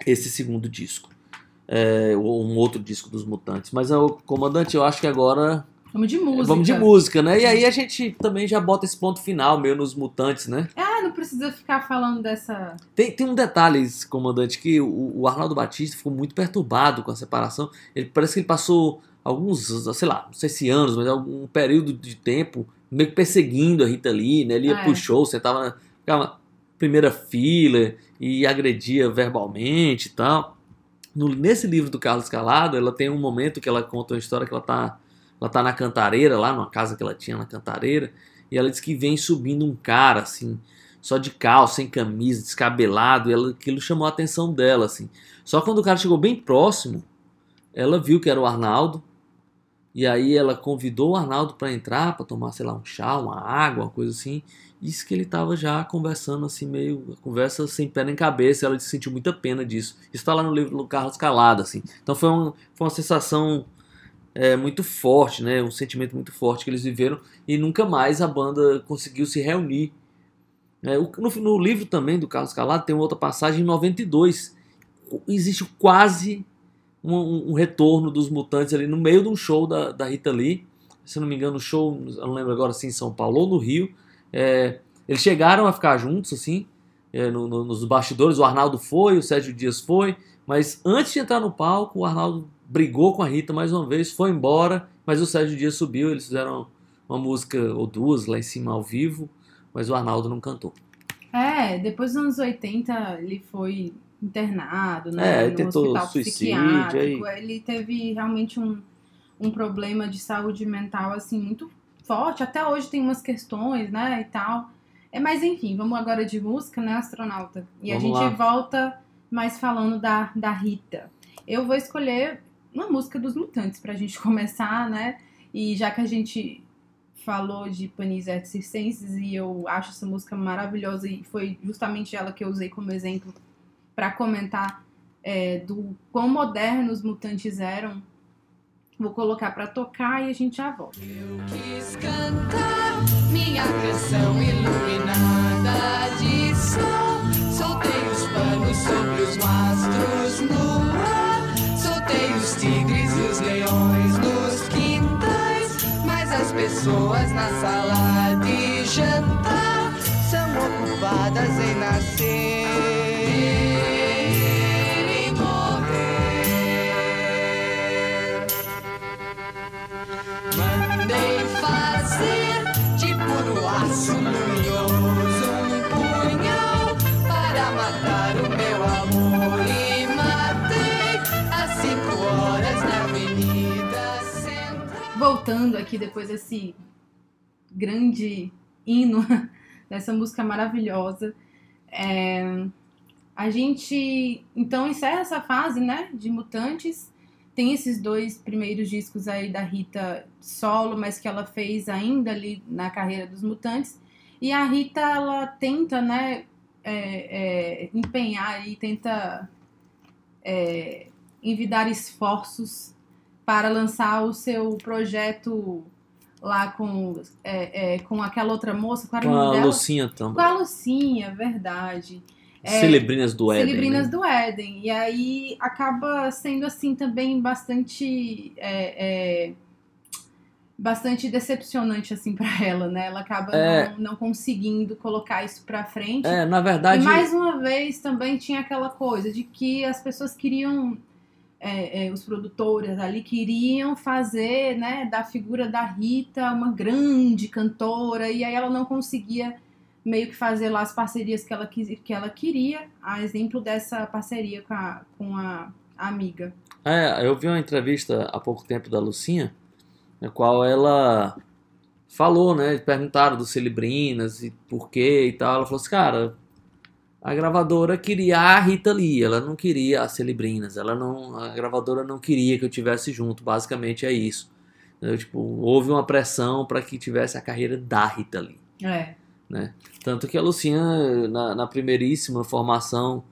esse segundo disco. É, ou um outro disco dos mutantes. Mas o comandante, eu acho que agora Vamos de música. Vamos de música, né? E aí a gente também já bota esse ponto final, meio nos mutantes, né? Ah, não precisa ficar falando dessa. Tem, tem um detalhe, comandante, que o, o Arnaldo Batista ficou muito perturbado com a separação. Ele parece que ele passou alguns, sei lá, não sei se anos, mas algum período de tempo meio que perseguindo a Rita Lee, né? Ele ia É. pro show, sentava na primeira fila e agredia verbalmente e tal. No- nesse livro do Carlos Calado, ela tem um momento que ela conta uma história que ela tá, ela tá na cantareira, lá numa casa que ela tinha na cantareira, e ela diz que vem subindo um cara, assim, só de calça, sem camisa, descabelado, e ela, aquilo chamou a atenção dela, assim. Só quando o cara chegou bem próximo, ela viu que era o Arnaldo, e aí ela convidou o Arnaldo para entrar, para tomar, sei lá, um chá, uma água, uma coisa assim. Isso que ele tava já conversando assim, meio. Conversa sem pé nem cabeça. Ela sentiu muita pena disso. Isso tá lá no livro do Carlos Calado, assim. Então foi, um, foi uma sensação é, muito forte, né? Um sentimento muito forte que eles viveram. E nunca mais a banda conseguiu se reunir. É, no, no livro também do Carlos Calado tem outra passagem em 92. Existe quase um, um- um retorno dos mutantes ali no meio de um show da, da Rita Lee. Se não me engano, o show, eu não lembro agora se em São Paulo ou no Rio. É, eles chegaram a ficar juntos, assim, é, no- no- nos bastidores. O Arnaldo foi, o Sérgio Dias foi, mas antes de entrar no palco, o Arnaldo brigou com a Rita mais uma vez, foi embora, mas o Sérgio Dias subiu. Eles fizeram uma música ou duas lá em cima ao vivo, mas o Arnaldo não cantou. É, depois dos anos 80 ele foi internado, É, né? ele no tentou hospital suicídio, psiquiátrico. Ele teve realmente um, um problema de saúde mental assim muito forte. Até hoje tem umas questões, né, e tal. É, mas enfim, vamos agora de música, né, astronauta? E a Vamos gente lá. volta mais falando da, da Rita. Eu vou escolher uma música dos Mutantes pra gente <laughs> começar, né? E já que a gente falou de Panis Circenses e eu acho essa música maravilhosa e foi justamente ela que eu usei como exemplo para comentar é, do quão modernos os mutantes eram. Vou colocar pra tocar e a gente já volta. Quis cantar minha canção iluminada de sol. Soltei os panos sobre os mastros no ar. Soltei os tigres e os leões nos quintais. Mas as pessoas na sala de jantar são ocupadas em nascer Mandei fazer de puro aço luminoso um punhal para matar o meu amor e matei às cinco horas na Avenida Central. Voltando aqui depois desse grande hino, <laughs> dessa música maravilhosa. é, a gente então encerra essa fase, né, de Mutantes. Tem esses dois primeiros discos aí da Rita solo, mas que ela fez ainda ali na carreira dos Mutantes. E a Rita, ela tenta, né, é, é, empenhar e tenta é, envidar esforços para lançar o seu projeto lá com, é, é, com aquela outra moça, Com nome a? Lucinha também. Com a Lucinha, verdade. É, Celebrinas do Éden. Celebrinas né? do Éden. E aí acaba sendo assim também bastante. é, é, bastante decepcionante assim para <laughs> ela, né? Ela acaba É. não, não conseguindo colocar isso pra frente. É, na verdade. E mais uma vez também tinha aquela coisa de que as pessoas queriam, é, é, os produtores ali queriam fazer, né, da figura da Rita uma grande cantora, e aí ela não conseguia meio que fazer lá as parcerias que ela, quis, que ela queria, a exemplo dessa parceria com a, com a amiga. É, eu vi uma entrevista há pouco tempo da Lucinha, na qual ela falou, né? Perguntaram do Celebrinas e por quê e tal. Ela falou assim, cara, a gravadora queria a Rita Lee, ela não queria a Celebrinas, ela não, a gravadora não queria que eu tivesse junto, basicamente é isso. Entendeu? Tipo, houve uma pressão para que tivesse a carreira da Rita Lee. É. Tanto que a Lucinha, na, na primeiríssima formação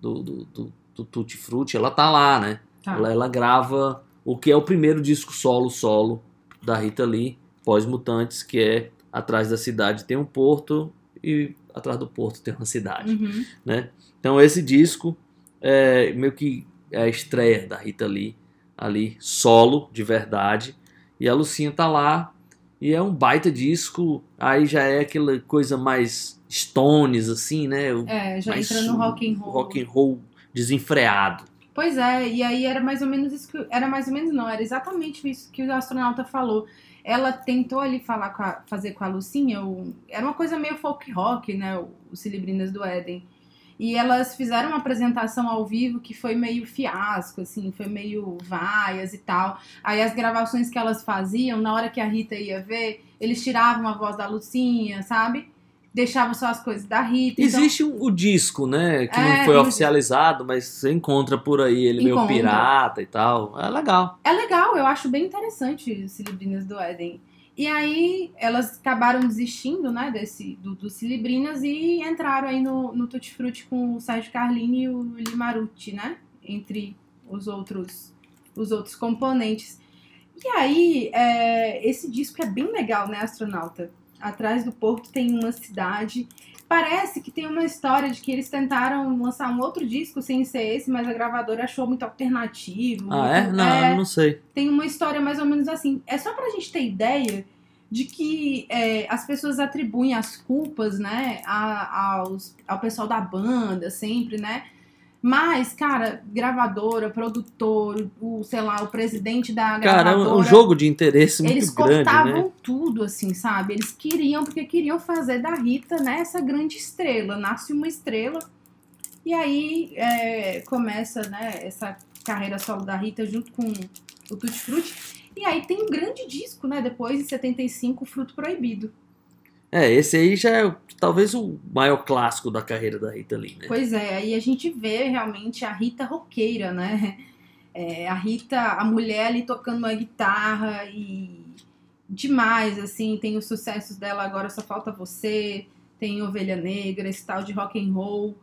do, do, do, do Tutti Frutti, ela tá lá, né? Tá. Ela, ela grava o que é o primeiro disco solo solo da Rita Lee, pós-Mutantes, que é Atrás da Cidade tem um porto e atrás do porto tem uma cidade. Uhum. né? Então esse disco é meio que é a estreia da Rita Lee ali, solo, de verdade. E a Lucinha tá lá e é um baita disco, aí já é aquela coisa mais Stones, assim, né? É, já mais entra no rock and roll. rock and roll desenfreado. Pois é, e aí era mais ou menos isso que. Era mais ou menos não, era exatamente isso que o astronauta falou. Ela tentou ali falar com a- fazer com a Lucinha, o- era uma coisa meio folk rock, né? O, o Celebrinas do Éden. E elas fizeram uma apresentação ao vivo que foi meio fiasco, assim, foi meio vaias e tal. Aí as gravações que elas faziam, na hora que a Rita ia ver, eles tiravam a voz da Lucinha, sabe? Deixavam só as coisas da Rita. então- Existe um- o disco, né? Que É, não foi oficializado, mas você encontra por aí ele meio Encontra. pirata e tal. É legal. É legal, eu acho bem interessante os Cilibrinas do Éden. E aí elas acabaram desistindo, né, desse, do, do Cilibrinas e entraram aí no, no Tutti Frutti com o Sérgio Carlini e o Limarucci, né? Entre os outros, os outros componentes. E aí, é, esse disco é bem legal, né, astronauta? Atrás do porto tem uma cidade. Parece que tem uma história de que eles tentaram lançar um outro disco sem ser esse, mas a gravadora achou muito alternativo. Ah, é? muito- Não, não sei. tem uma história mais ou menos assim. É só pra gente ter ideia de que é, as pessoas atribuem as culpas, né, a- aos, ao pessoal da banda, sempre, né? Mas, cara, gravadora, produtor, o, sei lá, o presidente da Cara, é um- gravadora. jogo de interesse muito Eles grande, cortavam né? tudo, assim, sabe? Eles queriam, porque queriam fazer da Rita, né, essa grande estrela. Nasce uma estrela. E aí é, começa, né, essa carreira solo da Rita junto com o Tutti Frutti. E aí tem um grande disco, né, depois, em 75, Fruto Proibido. É, esse aí já é talvez o maior clássico da carreira da Rita Lee, né? Pois é, aí a gente vê realmente a Rita roqueira, né? É, a Rita, a mulher ali tocando uma guitarra e demais, assim, tem os sucessos dela agora, só falta você, tem Ovelha Negra, esse tal de rock and roll.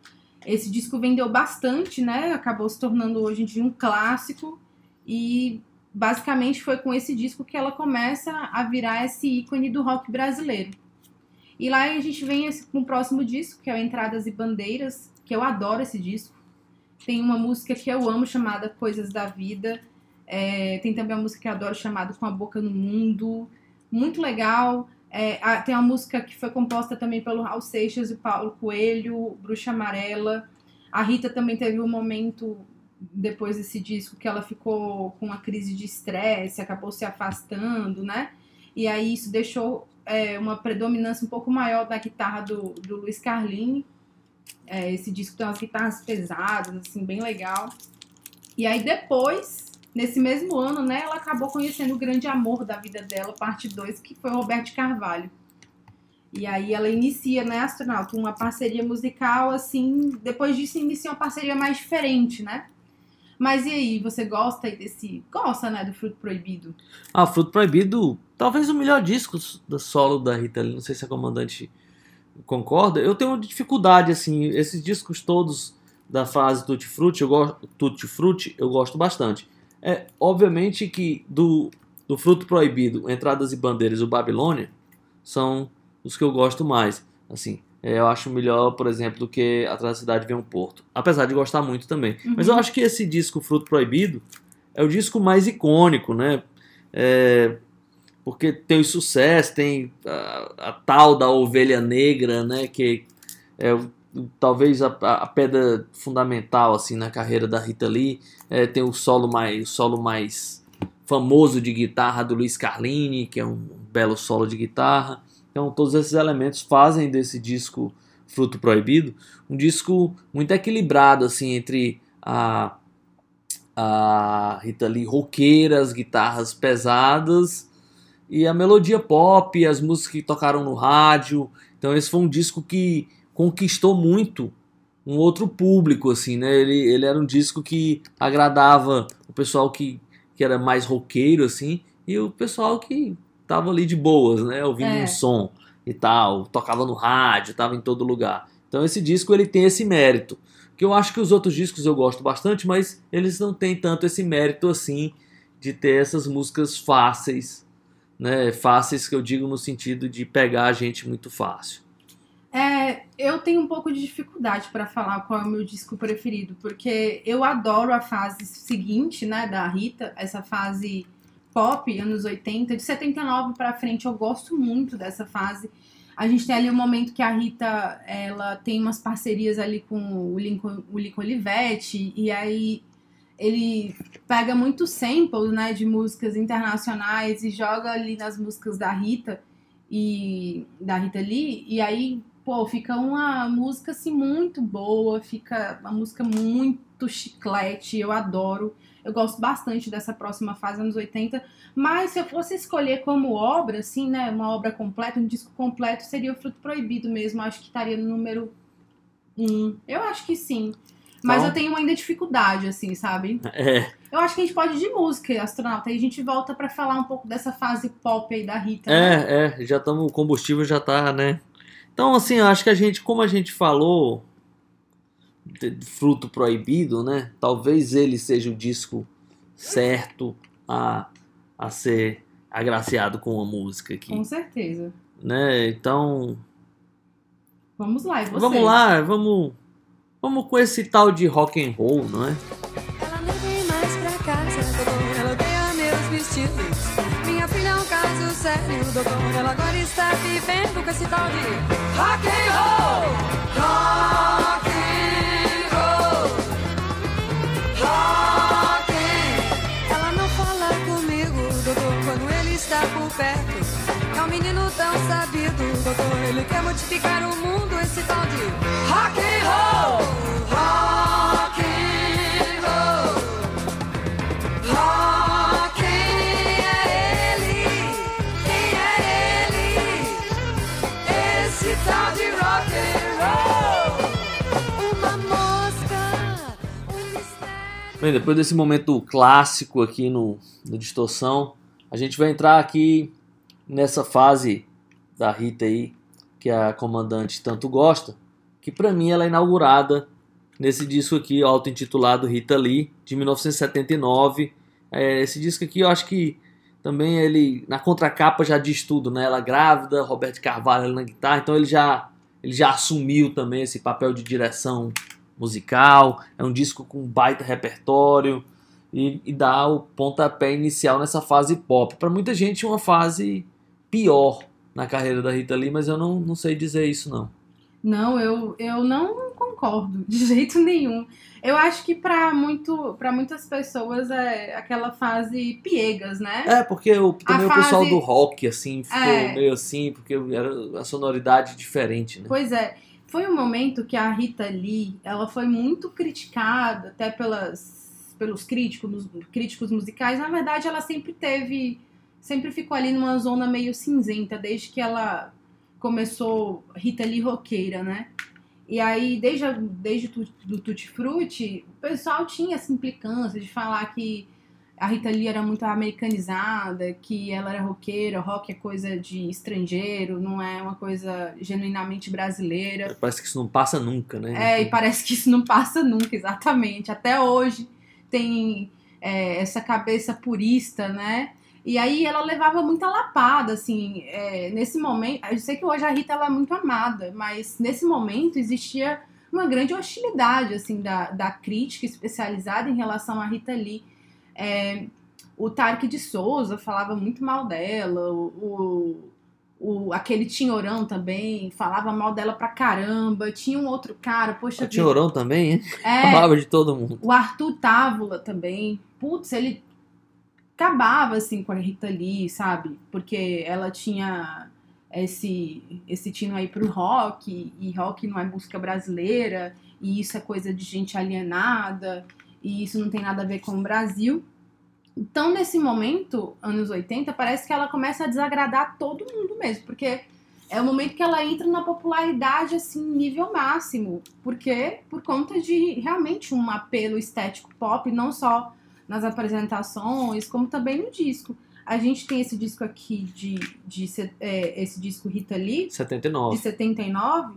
Esse disco vendeu bastante, né? Acabou se tornando hoje em dia um clássico e basicamente foi com esse disco que ela começa a virar esse ícone do rock brasileiro. E lá a gente vem com o próximo disco, que é o Entradas e Bandeiras, que eu adoro esse disco. Tem uma música que eu amo chamada Coisas da Vida. É, tem também uma música que eu adoro chamada Com a Boca no Mundo. Muito legal. É, tem uma música que foi composta também pelo Raul Seixas e Paulo Coelho, Bruxa Amarela. A Rita também teve um momento depois desse disco que ela ficou com uma crise de estresse, acabou se afastando, né? E aí isso deixou é, uma predominância um pouco maior da guitarra do, do Luiz Carlini. É, esse disco tem umas guitarras pesadas, assim, bem legal. E aí depois, nesse mesmo ano, né, ela acabou conhecendo o grande amor da vida dela, parte 2, que foi o Roberto Carvalho. E aí ela inicia, né, Astronauta, uma parceria musical, assim, depois disso inicia uma parceria mais diferente, né? Mas e aí, você gosta desse... Gosta, né, do Fruto Proibido? Ah, Fruto Proibido, talvez o melhor disco da solo da Rita Lee, não sei se a comandante concorda. Eu tenho dificuldade, assim, esses discos todos da fase Tutti Frutti, eu gosto, Tutti Frutti, eu gosto bastante. É, obviamente que do, do Fruto Proibido, Entradas e Bandeiras e o Babilônia são os que eu gosto mais. Assim, eu acho melhor, por exemplo, do que Atrás da Cidade Vem um Porto. Apesar de gostar muito também. Mas eu acho que esse disco Fruto Proibido é o disco mais icônico, né? É, porque tem o sucesso, tem a, a tal da ovelha negra, né? Que é talvez a, a pedra fundamental assim na carreira da Rita Lee. É, tem o solo mais, o solo mais famoso de guitarra do Luiz Carlini, que é um belo solo de guitarra. Então todos esses elementos fazem desse disco Fruto Proibido um disco muito equilibrado assim entre a a Rita Lee roqueira, as guitarras pesadas e a melodia pop, as músicas que tocaram no rádio. Então esse foi um disco que conquistou muito um outro público, assim, né? Ele, ele era um disco que agradava o pessoal que, que era mais roqueiro, assim, e o pessoal que tava ali de boas, né? Ouvindo É. um som e tal, tocava no rádio, tava em todo lugar. Então esse disco ele tem esse mérito, que eu acho que os outros discos eu gosto bastante, mas eles não têm tanto esse mérito assim de ter essas músicas fáceis, né? Fáceis que eu digo no sentido de pegar a gente muito fácil. É, eu tenho um pouco de dificuldade pra falar qual é o meu disco preferido, porque eu adoro a fase seguinte, né, da Rita, essa fase pop, anos 80, de 79 pra frente, eu gosto muito dessa fase. A gente tem ali um momento que a Rita, ela tem umas parcerias ali com o Lincoln, o Lincoln Olivetti, e aí ele pega muito samples, né, de músicas internacionais e joga ali nas músicas da Rita e da Rita Lee, e aí, pô, fica uma música assim muito boa, fica uma música muito chiclete, eu adoro. Eu gosto bastante dessa próxima fase, anos 80, mas se eu fosse escolher como obra, assim, né, uma obra completa, um disco completo, seria o Fruto Proibido mesmo, acho que estaria no número um. Eu acho que sim. Mas Então- eu tenho ainda dificuldade, assim, sabe? <laughs> É, Eu acho que a gente pode ir de música, astronauta, e a gente volta pra falar um pouco dessa fase pop aí da Rita. né? é, é, já estamos, o combustível já tá, né? Então, assim, eu acho que a gente, como a gente falou, fruto proibido, né? Talvez ele seja o disco certo a, a ser agraciado com a música aqui, Com certeza. né? Então, Vamos lá, e você? vamos lá, vamos, vamos com esse tal de rock and roll, não é? Ela não vem mais pra casa, doutor. Ela odeia meus vestidos. Minha filha é um caso sério, doutor. Ela agora está vivendo com esse tal de rock and roll. Rock sabido, doutor. Ele quer modificar o mundo, esse tal de rock and roll. Quem é ele? Quem é ele? Esse tal de. Uma mosca. Bem, depois desse momento clássico aqui no, no Distorção, a gente vai entrar aqui nessa fase da Rita aí, que a comandante tanto gosta, que pra mim ela é inaugurada nesse disco aqui, auto-intitulado Rita Lee, de 1979. É, esse disco aqui eu acho que também ele, na contracapa já diz tudo, né? Ela grávida, Roberto Carvalho na guitarra, então ele já, ele já assumiu também esse papel de direção musical. É um disco com baita repertório e, e dá o pontapé inicial nessa fase pop. Para muita gente, uma fase pior na carreira da Rita Lee, mas eu não, não sei dizer isso não. Não, eu, eu não concordo <laughs> de jeito nenhum. Eu acho que para muito, para muitas pessoas é aquela fase piegas, né? É, porque o, também A o pessoal fase- do rock, assim, ficou É. meio assim, porque era a sonoridade diferente, né? Pois é, foi um momento que a Rita Lee, ela foi muito criticada, até pelas, pelos críticos, críticos musicais. Na verdade, ela sempre teve, sempre ficou ali numa zona meio cinzenta, desde que ela começou Rita Lee roqueira, né? E aí, desde, desde do Tutti Frutti, o pessoal tinha essa implicância de falar que a Rita Lee era muito americanizada, que ela era roqueira, rock é coisa de estrangeiro, não é uma coisa genuinamente brasileira. Parece que isso não passa nunca, né? É, e parece que isso não passa nunca, exatamente. Até hoje tem é, essa cabeça purista, né? E aí ela levava muita lapada, assim, é, nesse momento. Eu sei que hoje a Rita ela é muito amada, mas nesse momento existia uma grande hostilidade, assim, da, da crítica especializada em relação à Rita Lee. É, o Tarek de Souza falava muito mal dela, o, o, o- aquele Tinhorão também falava mal dela pra caramba. Tinha um outro cara, poxa O Tinhorão também, hein? é, <laughs> Falava de todo mundo. o Arthur Távola também. Putz, ele acabava assim com a Rita Lee, sabe? Porque ela tinha esse esse tino aí pro rock, e rock não é música brasileira, e isso é coisa de gente alienada, e isso não tem nada a ver com o Brasil. Então, nesse momento, anos 80, parece que ela começa a desagradar todo mundo mesmo, porque é o momento que ela entra na popularidade, assim, nível máximo. Porque por conta de realmente um apelo estético pop, não só nas apresentações, como também no disco. A gente tem esse disco aqui de, de se- é, esse disco Rita Lee, de 79. 79.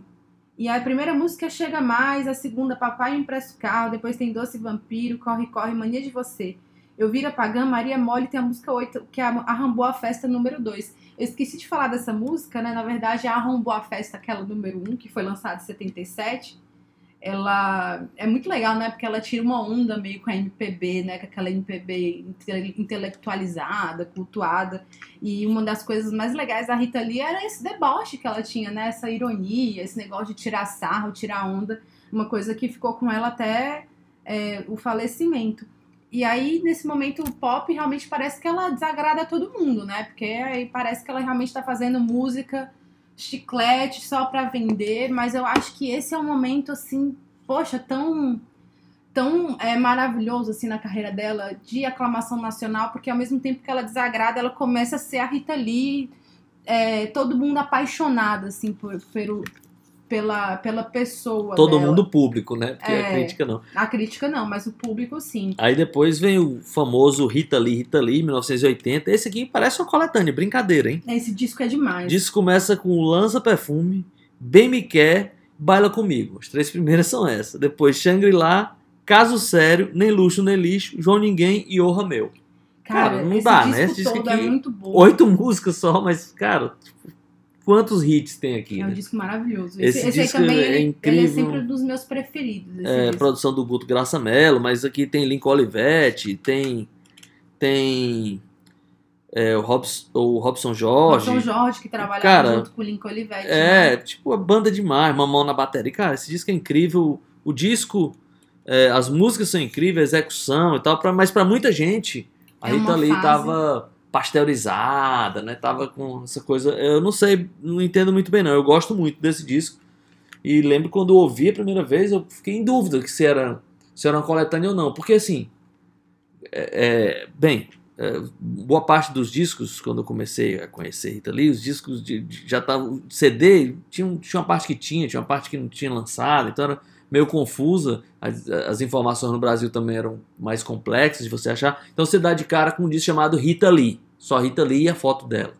E a primeira música Chega Mais, a segunda Papai Me Empresta o Carro, depois tem Doce Vampiro, Corre, Corre, Mania de Você. Eu vira Pagã, Maria Mole tem a música 8, que é a Festa número 2. Eu esqueci de falar dessa música, né? Na verdade, a Arrambou a Festa, aquela número 1, que foi lançada em 77. Ela é muito legal, né? Porque ela tira uma onda meio com a MPB, né? Com aquela MPB inte- intelectualizada, cultuada. E uma das coisas mais legais da Rita Lee era esse deboche que ela tinha, né? Essa ironia, esse negócio de tirar sarro, tirar onda. Uma coisa que ficou com ela até é, o falecimento. E aí, nesse momento, o pop realmente parece que ela desagrada todo mundo, né? Porque aí parece que ela realmente tá fazendo música chiclete só pra vender, mas eu acho que esse é um momento, assim, poxa, tão tão é, maravilhoso assim na carreira dela de aclamação nacional, porque ao mesmo tempo que ela desagrada, ela começa a ser a Rita Lee, é, todo mundo apaixonado assim por, pelo, pela, pela pessoa Todo dela. mundo público, né? Porque É. a crítica não. A crítica não, mas o público sim. Aí depois vem o famoso Rita Lee, Rita Lee, 1980. Esse aqui parece uma coletânea, brincadeira, hein? Esse disco é demais. O disco começa com Lança Perfume, Bem Me Quer, Baila Comigo. As três primeiras são essas. Depois Shangri-La, Caso Sério, Nem Luxo Nem Lixo, João Ninguém e Orra Meu. Cara, Cara, não dá, né? Esse disco todo aqui- é muito bom. Oito <laughs> músicas só, mas, cara, tipo, quantos hits tem aqui? É um né? disco maravilhoso. Esse Esse, esse aí disco também é ele, ele é incrível. sempre um dos meus preferidos. É, produção do Guto Graça Mello, mas aqui tem Lincoln Olivetti, tem tem é, o, Robson, o Robson Jorge. Robson Jorge, que trabalhava Cara, junto com o Lincoln Olivetti. É, né? tipo, a banda demais, Mamão na bateria. Cara, esse disco é incrível. O disco, é, as músicas são incríveis, a execução e tal, pra, mas pra muita gente, a É Rita Lee fase. tava pasteurizada, né? Tava com essa coisa. Eu não sei, não entendo muito bem, não. Eu gosto muito desse disco. E lembro quando eu ouvi a primeira vez, eu fiquei em dúvida se era, se era uma coletânea ou não. Porque assim, é, é, bem, é, boa parte dos discos, quando eu comecei a conhecer Rita Lee, os discos de, de- já estavam. CD, tinha, tinha uma parte que tinha, tinha uma parte que não tinha lançado, então era meio confusa. As, as informações no Brasil também eram mais complexas de você achar. Então você dá de cara com um disco chamado Rita Lee, só Rita Lee e a foto dela.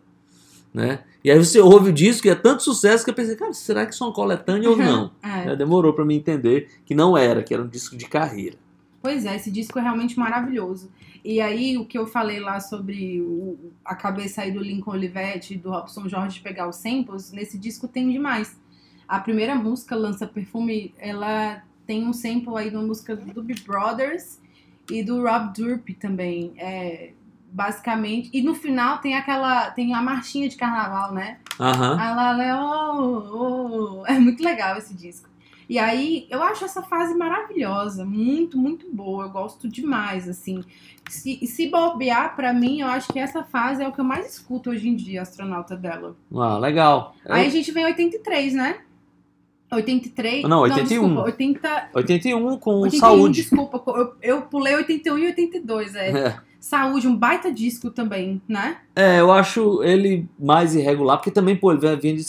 né? E aí você ouve o disco e é tanto sucesso que eu pensei, cara, será que isso é uma coletânea ou não? É. Né, Demorou pra mim entender que não era, que era um disco de carreira. Pois é, esse disco é realmente maravilhoso. E aí, o que eu falei lá sobre o- a cabeça aí do Lincoln Olivetti e do Robson Jorge pegar os samples, nesse disco tem demais. A primeira música, Lança Perfume, ela tem um sample aí de uma música do Doobie Brothers e do Rob Durp também. É, basicamente. E no final tem aquela. tem a marchinha de carnaval, né? Aham. Aí lá, né, oh, oh. É muito legal esse disco. E aí, eu acho essa fase maravilhosa, muito, muito boa. Eu gosto demais, assim. Se, se bobear, pra mim, eu acho que essa fase é o que eu mais escuto hoje em dia, astronauta dela. Ah, legal. Aí a gente vem em 83, né? 83. Não, 81. desculpa, 80, 81 com 81, saúde. desculpa. Eu, eu pulei 81 e 82, é. <laughs> É. Saúde, um baita disco também, né? É, eu acho ele mais irregular, porque também, pô, ele vem de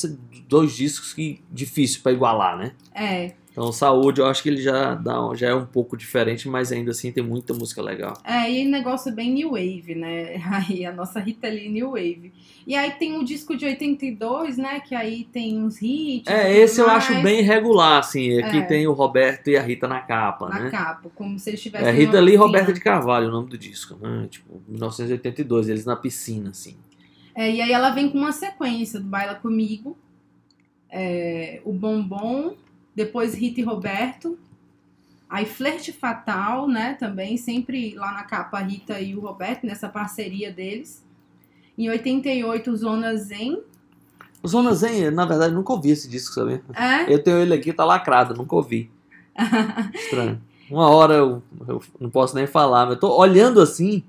dois discos que difícil pra igualar, né? É. Então, Saúde, eu acho que ele já, dá, já é um pouco diferente, mas ainda assim tem muita música legal. É, e negócio bem New Wave, né? <laughs> Aí a nossa Rita Lee New Wave. E aí tem o disco de 82, né? Que aí tem uns hits. É, esse eu mais acho bem irregular, assim. Aqui É. tem o Roberto e a Rita na capa, Na né? capa, como se eles tivessem. É Rita Lee e. Roberta de Carvalho, o nome do disco, né? Tipo, 1982, eles na piscina, assim. É, e aí ela vem com uma sequência do Baila Comigo, é, o Bombom, depois Rita e Roberto, aí Flerte Fatal, né? Também, sempre lá na capa Rita e o Roberto, nessa parceria deles. Em 88, Zona Zen. Zona Zen, na verdade, nunca ouvi esse disco, sabe? É, Eu tenho ele aqui, tá lacrado, nunca ouvi. Estranho. Uma hora eu, eu não posso nem falar, mas eu tô olhando assim.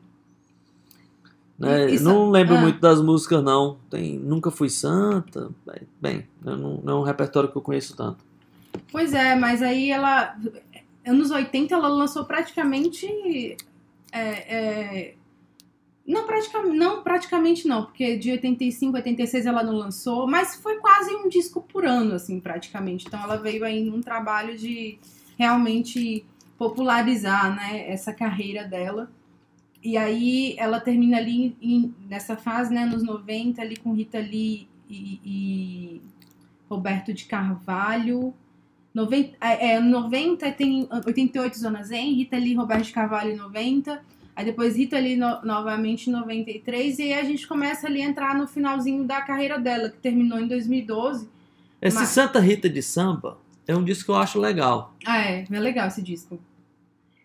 Né? Isso- não lembro ah. muito das músicas, não. Tem Nunca Fui Santa. Bem, não, não é um repertório que eu conheço tanto. Pois é, mas aí ela. Anos 80 ela lançou praticamente. é, é, não, praticamente, não, praticamente não, porque de 85, 86 ela não lançou, mas foi quase um disco por ano, assim, praticamente. Então ela veio aí num trabalho de realmente popularizar, né, essa carreira dela. E aí ela termina ali em- nessa fase, né, nos 90, ali com Rita Lee e, e Roberto de Carvalho. 90, é, é, 90 tem 88 Zona Zen, Rita Lee, Roberto de Carvalho em 90. Aí depois Rita Lee no- novamente em 93. E aí a gente começa ali a entrar no finalzinho da carreira dela, que terminou em 2012. Esse Mas- Santa Rita de Samba é um disco que eu acho legal. Ah, é, é legal esse disco.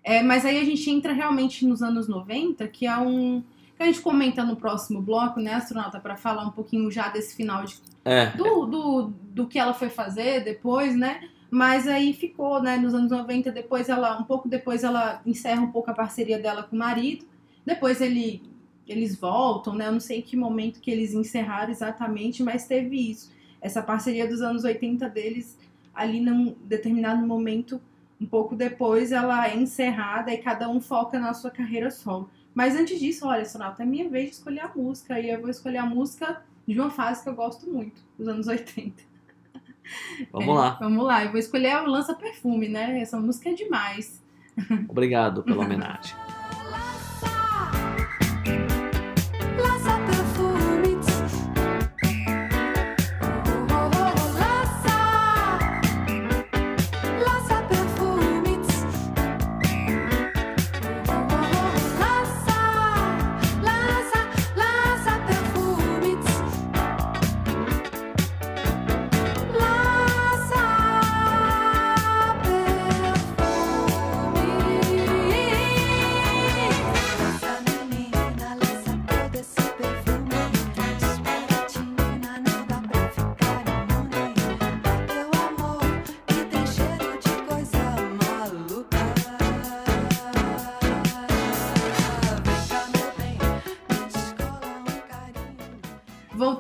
É, mas aí a gente entra realmente nos anos 90, que é um. que a gente comenta no próximo bloco, né, astronauta, para falar um pouquinho já desse final de É. do, do, do que ela foi fazer depois, né? Mas aí ficou, né, nos anos 90, depois ela, um pouco depois ela encerra um pouco a parceria dela com o marido. Depois ele, eles voltam, né? Eu não sei que momento que eles encerraram exatamente, mas teve isso. Essa parceria dos anos 80 deles, ali num determinado momento, um pouco depois, ela é encerrada e cada um foca na sua carreira solo. Mas antes disso, olha, Sonata, é minha vez de escolher a música. E eu vou escolher a música de uma fase que eu gosto muito, dos anos 80. Vamos É, lá. Vamos lá, eu vou escolher a Lança Perfume, né? Essa música é demais. Obrigado pela homenagem. <laughs>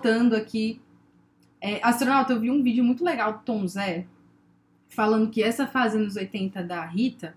Voltando aqui. É, astronauta, eu vi um vídeo muito legal do Tom Zé falando que essa fase nos 80 da Rita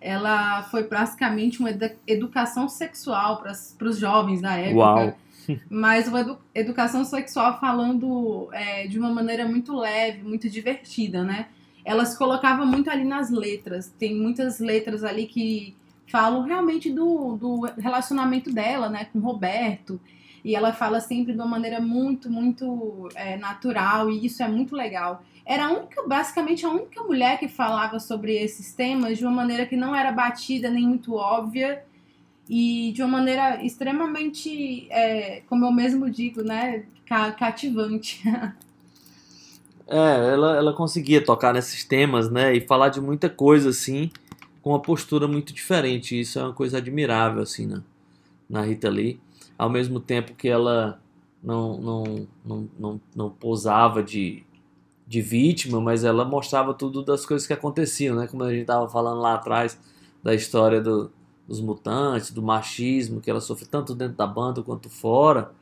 ela foi basicamente uma edu- educação sexual para os jovens da época. Uau. <laughs> Mas uma edu- educação sexual falando é, de uma maneira muito leve, muito divertida, né? Ela se colocava muito ali nas letras. Tem muitas letras ali que falam realmente do, do relacionamento dela, né, com o Roberto. E ela fala sempre de uma maneira muito, muito é, natural, e isso é muito legal. Era a única, basicamente a única mulher que falava sobre esses temas de uma maneira que não era batida nem muito óbvia e de uma maneira extremamente, é, como eu mesmo digo, né, ca- cativante. <laughs> É, ela, ela conseguia tocar nesses temas, né? E falar de muita coisa, assim, com uma postura muito diferente. Isso é uma coisa admirável, assim, na, na Rita Lee. Ao mesmo tempo que ela não, não, não, não, não posava de, de vítima, mas ela mostrava tudo das coisas que aconteciam, né? Como a gente estava falando lá atrás da história do- dos mutantes, do machismo, que ela sofre tanto dentro da banda quanto fora,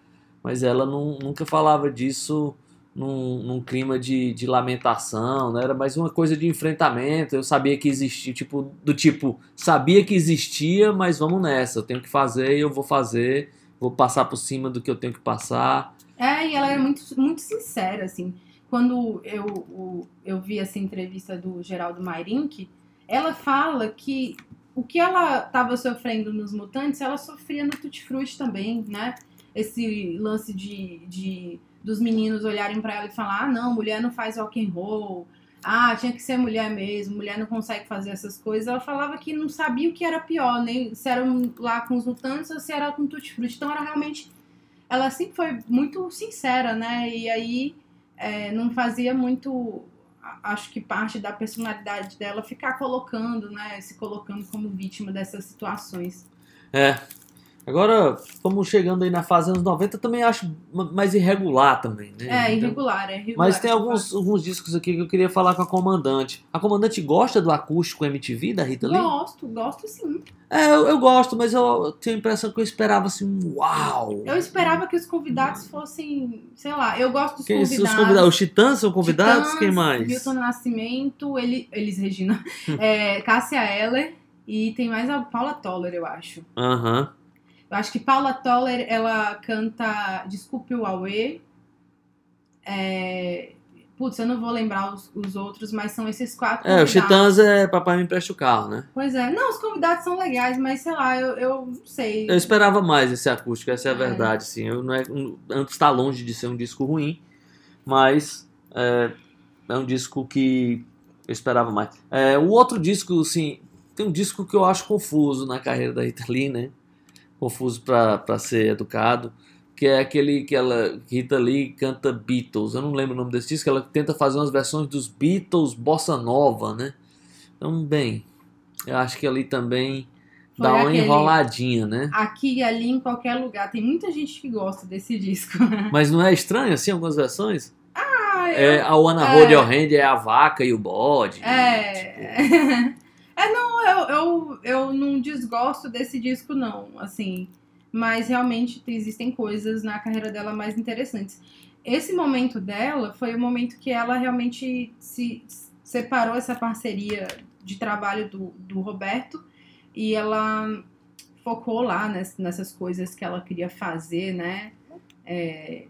mas ela não, nunca falava disso num, num clima de, de lamentação, né? Era mais uma coisa de enfrentamento. Eu sabia que existia, tipo, do tipo, sabia que existia, mas vamos nessa. Eu tenho que fazer e eu vou fazer. Vou passar por cima do que eu tenho que passar. É, e ela era muito, muito sincera, assim. Quando eu, eu vi essa entrevista do Geraldo Mairink, ela fala que o que ela estava sofrendo nos Mutantes, ela sofria no Tutti Frutti também, né? Esse lance de, de dos meninos olharem pra ela e falar, ah, não, mulher não faz rock and roll, ah, tinha que ser mulher mesmo, mulher não consegue fazer essas coisas. Ela falava que não sabia o que era pior, nem se era lá com os Mutantes ou se era com Tutti Frutti. Então era realmente ela sempre foi muito sincera, né? E aí é, não fazia muito, acho que parte da personalidade dela ficar colocando, né? Se colocando como vítima dessas situações. É. Agora, vamos chegando aí na fase anos 90, também acho ma- mais irregular também, né? É, Então- irregular, é irregular. Mas tem alguns, alguns discos aqui que eu queria falar com a comandante. A comandante gosta do acústico MTV da Rita. Lee? Gosto, gosto sim. É, eu, eu gosto, mas eu, tenho a impressão que eu esperava assim, uau! Eu esperava que os convidados fossem, sei lá, eu gosto dos Quem, os, convidados. convidados, os Titãs são convidados? Titãs, Quem mais? Milton Nascimento, ele, eles, Regina, <laughs> é, Cássia Eller e tem mais a Paula Toller, eu acho. Aham. Eu acho que Paula Toller, ela canta Desculpe o Aue. É... Putz, eu não vou lembrar os, os outros, mas são esses quatro É, convidados. Titãs é Papai Me Empresta o Carro, né? Pois é. Não, os convidados são legais, mas sei lá, eu, eu não sei. Eu esperava mais esse acústico, essa é a É. verdade, sim. Eu não é, antes está longe de ser um disco ruim, mas é, é um disco que eu esperava mais. É, o outro disco, assim, tem um disco que eu acho confuso na carreira da Rita Lee, né? Confuso para ser educado, que é aquele que ela, Rita Lee canta Beatles. Eu não lembro o nome desse disco, ela tenta fazer umas versões dos Beatles bossa nova, né? Então, bem, eu acho que ali também Foi dá uma aquele- enroladinha, né? Aqui e ali, em qualquer lugar. Tem muita gente que gosta desse disco. <laughs> Mas não é estranho assim algumas versões? Ah, É, eu- a Wanna é. Hold Your Hand é a vaca e o bode. Tipo, <laughs> É. Não, eu, eu, eu não desgosto desse disco, não, assim. Mas realmente existem coisas na carreira dela mais interessantes. Esse momento dela foi o momento que ela realmente se separou essa parceria de trabalho do, do Roberto e ela focou lá ness- nessas coisas que ela queria fazer, né? É,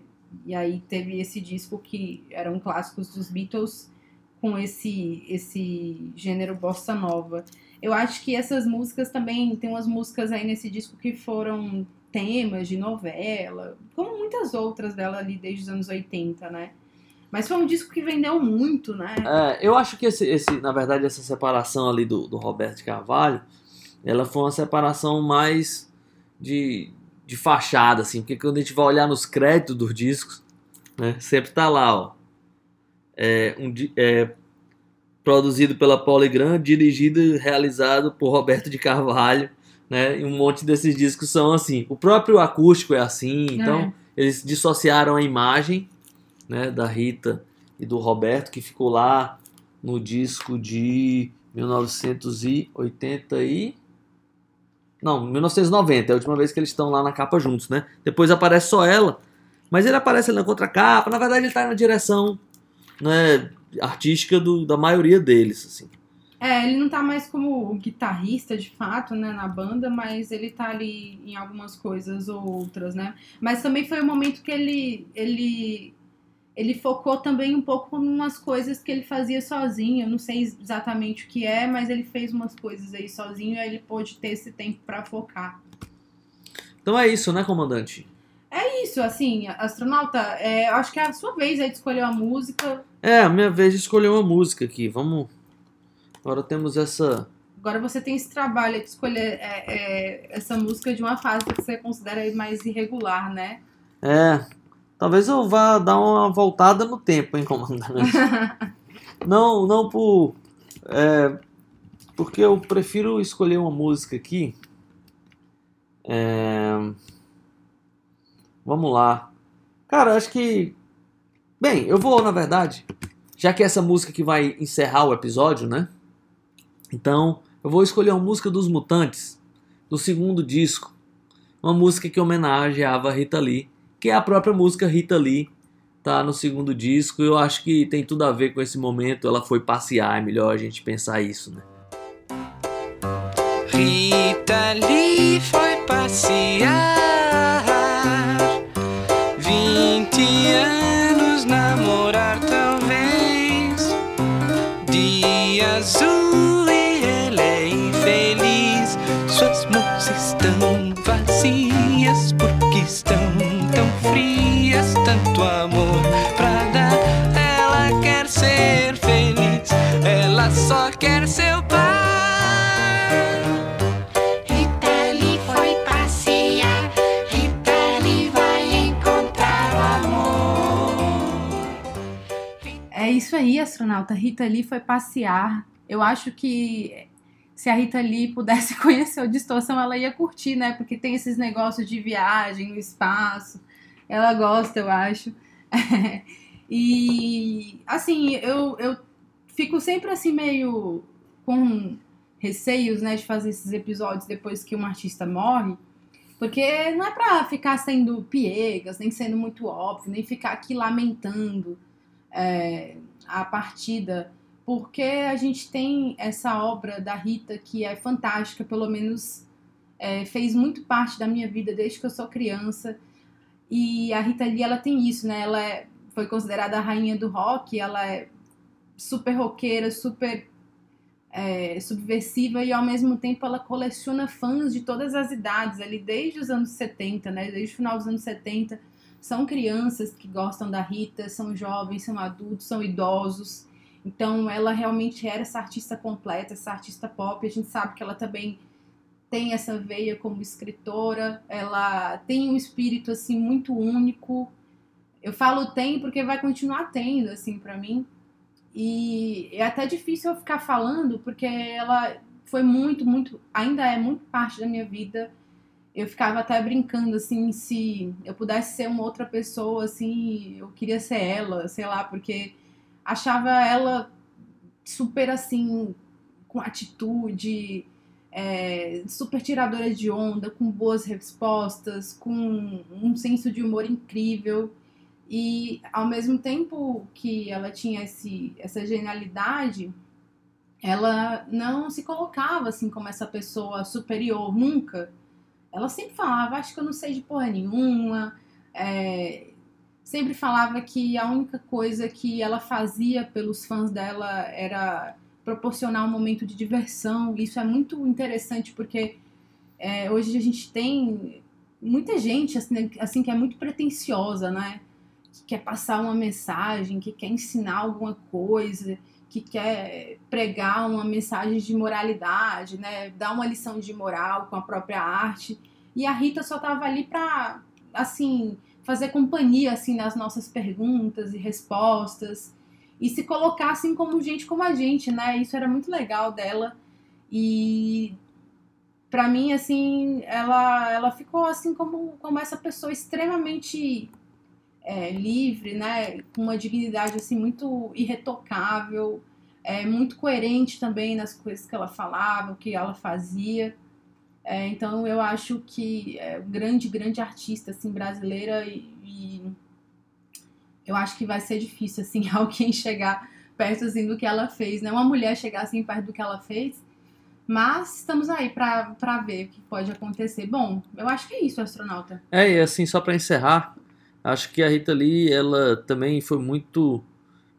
e aí teve esse disco que eram clássicos dos Beatles com esse esse gênero bossa nova. Eu acho que essas músicas também tem umas músicas aí nesse disco que foram temas de novela, como muitas outras dela ali desde os anos 80, né? Mas foi um disco que vendeu muito, né? É, eu acho que esse, esse, na verdade, essa separação ali do, do Roberto Carvalho, ela foi uma separação mais de, de fachada, assim, porque quando a gente vai olhar nos créditos dos discos, né, sempre tá lá, ó. É, um, é, produzido pela Polygram, dirigido e realizado por Roberto de Carvalho, né? E um monte desses discos são assim. O próprio acústico é assim, então É. eles dissociaram a imagem, né, da Rita e do Roberto que ficou lá no disco de 1980 e não, 1990, é a última vez que eles estão lá na capa juntos, né? Depois aparece só ela, mas ele aparece na contracapa, na verdade ele tá na direção, né, artística do, da maioria deles, assim. É, ele não tá mais como guitarrista de fato, né, na banda, mas ele tá ali em algumas coisas ou outras, né? Mas também foi um momento que ele ele ele focou também um pouco em umas coisas que ele fazia sozinho. Eu não sei exatamente o que é, mas ele fez umas coisas aí sozinho e aí ele pôde ter esse tempo pra focar. Então é isso, né, comandante? É isso, assim, astronauta, é, eu acho que é a sua vez aí de escolher uma música. É, a minha vez de escolher uma música aqui. Vamos. Agora temos essa. Agora você tem esse trabalho de escolher é, é, essa música de uma fase que você considera mais irregular, né? É. Talvez eu vá dar uma voltada no tempo, hein, comandante? <laughs> não, não por. É, porque eu prefiro escolher uma música aqui. É, vamos lá. Cara, acho que. Bem, eu vou, na verdade. Já que é essa música que vai encerrar o episódio, né? Então, eu vou escolher uma música dos Mutantes, do segundo disco. Uma música que homenageava a Rita Lee, que é a própria música Rita Lee, tá no segundo disco. Eu acho que tem tudo a ver com esse momento. Ela foi passear, é melhor a gente pensar isso, né? Rita Lee foi passear. 20 anos namorar, talvez. Dia azul e ela é infeliz. Suas mãos estão vazias porque estão tão frias. Tanto amor pra dar. Ela quer ser feliz. Ela só quer seu pai. Isso aí, astronauta. Rita Lee foi passear. Eu acho que se a Rita Lee pudesse <laughs> conhecer o Distorção, ela ia curtir, né? Porque tem esses negócios de viagem no espaço. Ela gosta, eu acho. <laughs> e, assim, eu, eu fico sempre assim meio com receios, né, de fazer esses episódios depois que um artista morre. Porque não é pra ficar sendo piegas, nem sendo muito óbvio, nem ficar aqui lamentando é, a partida, porque a gente tem essa obra da Rita que é fantástica, pelo menos é, fez muito parte da minha vida desde que eu sou criança. E a Rita Lee, ela tem isso, né? Ela é- foi considerada a rainha do rock, ela é super roqueira, super é, subversiva e ao mesmo tempo ela coleciona fãs de todas as idades, ali desde os anos 70, né? Desde o final dos anos 70 são crianças que gostam da Rita, são jovens, são adultos, são idosos. Então ela realmente era essa artista completa, essa artista pop. A gente sabe que ela também tem essa veia como escritora, ela tem um espírito assim muito único. Eu falo tem porque vai continuar tendo assim para mim. E é até difícil eu ficar falando porque ela foi muito, muito, ainda é muito parte da minha vida eu ficava até brincando assim, se eu pudesse ser uma outra pessoa, assim, eu queria ser ela, sei lá, porque achava ela super assim, com atitude, é, super tiradora de onda, com boas respostas, com um senso de humor incrível. E ao mesmo tempo que ela tinha esse, essa genialidade, ela não se colocava assim como essa pessoa superior, nunca ela sempre falava, acho que eu não sei de porra nenhuma. é, sempre falava que a única coisa que ela fazia pelos fãs dela era proporcionar um momento de diversão. Isso é muito interessante porque é, hoje a gente tem muita gente assim, assim que é muito pretensiosa, né? Que quer passar uma mensagem, que quer ensinar alguma coisa, que quer pregar uma mensagem de moralidade, né? Dar uma lição de moral com a própria arte. E a Rita só tava ali pra, assim, fazer companhia, assim, nas nossas perguntas e respostas. E se colocar, assim, como gente como a gente, né? Isso era muito legal dela. E pra mim, assim, ela, ela ficou, assim, como, como essa pessoa extremamente é, livre, né? Com uma dignidade, assim, muito irretocável é, muito coerente também nas coisas que ela falava, o que ela fazia. É, então eu acho que é grande, grande artista assim, brasileira e, e eu acho que vai ser difícil assim <laughs> alguém chegar perto assim, do que ela fez, né? Uma mulher chegar assim perto do que ela fez. Mas estamos aí pra ver o que pode acontecer. Bom, eu acho que é isso, astronauta. É, e assim, só pra encerrar, acho que a Rita Lee, ela também foi muito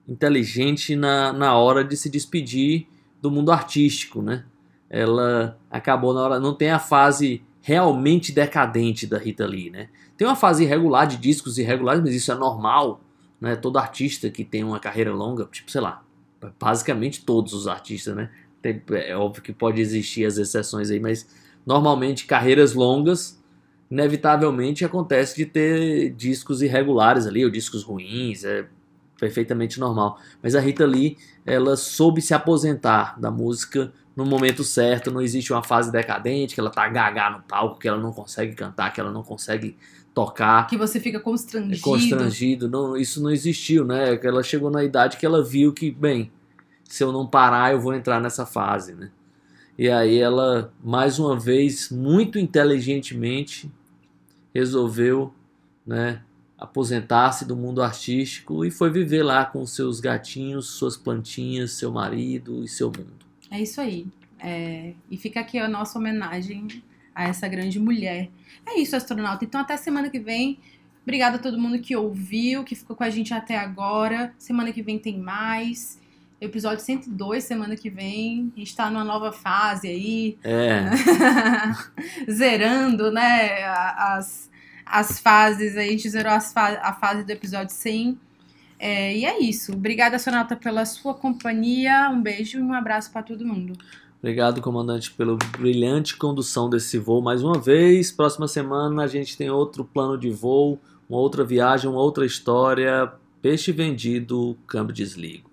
inteligente na, na hora de se despedir do mundo artístico, né? Ela acabou na hora, não tem a fase realmente decadente da Rita Lee, né? Tem uma fase irregular de discos irregulares, mas isso é normal, né? Todo artista que tem uma carreira longa, tipo, sei lá, basicamente todos os artistas, né? Tem- é óbvio que pode existir as exceções aí, mas normalmente carreiras longas, inevitavelmente acontece de ter discos irregulares ali, ou discos ruins, é perfeitamente normal. Mas a Rita Lee, ela soube se aposentar da música no momento certo, não existe uma fase decadente, que ela tá gaga no palco, que ela não consegue cantar, que ela não consegue tocar, Que você fica constrangido. é constrangido, não, isso não existiu, né? Ela chegou na idade que ela viu que, bem, se eu não parar, eu vou entrar nessa fase, né? E aí ela, mais uma vez, muito inteligentemente, resolveu, né, aposentar-se do mundo artístico e foi viver lá com seus gatinhos, suas plantinhas, seu marido e seu mundo. É isso aí. É, e fica aqui a nossa homenagem a essa grande mulher. É isso, astronauta. Então, até semana que vem. Obrigada a todo mundo que ouviu, que ficou com a gente até agora. Semana que vem tem mais. Episódio 102, semana que vem. A gente tá numa nova fase aí. É, <laughs> Zerando, né? As, as fases. A gente zerou as fa- a fase do episódio 100. É, e é isso. Obrigada, astronauta, pela sua companhia. Um beijo e um abraço pra todo mundo. Obrigado, comandante, pela brilhante condução desse voo mais uma vez. Próxima semana a gente tem outro plano de voo, uma outra viagem, uma outra história. Peixe vendido, câmbio desligo.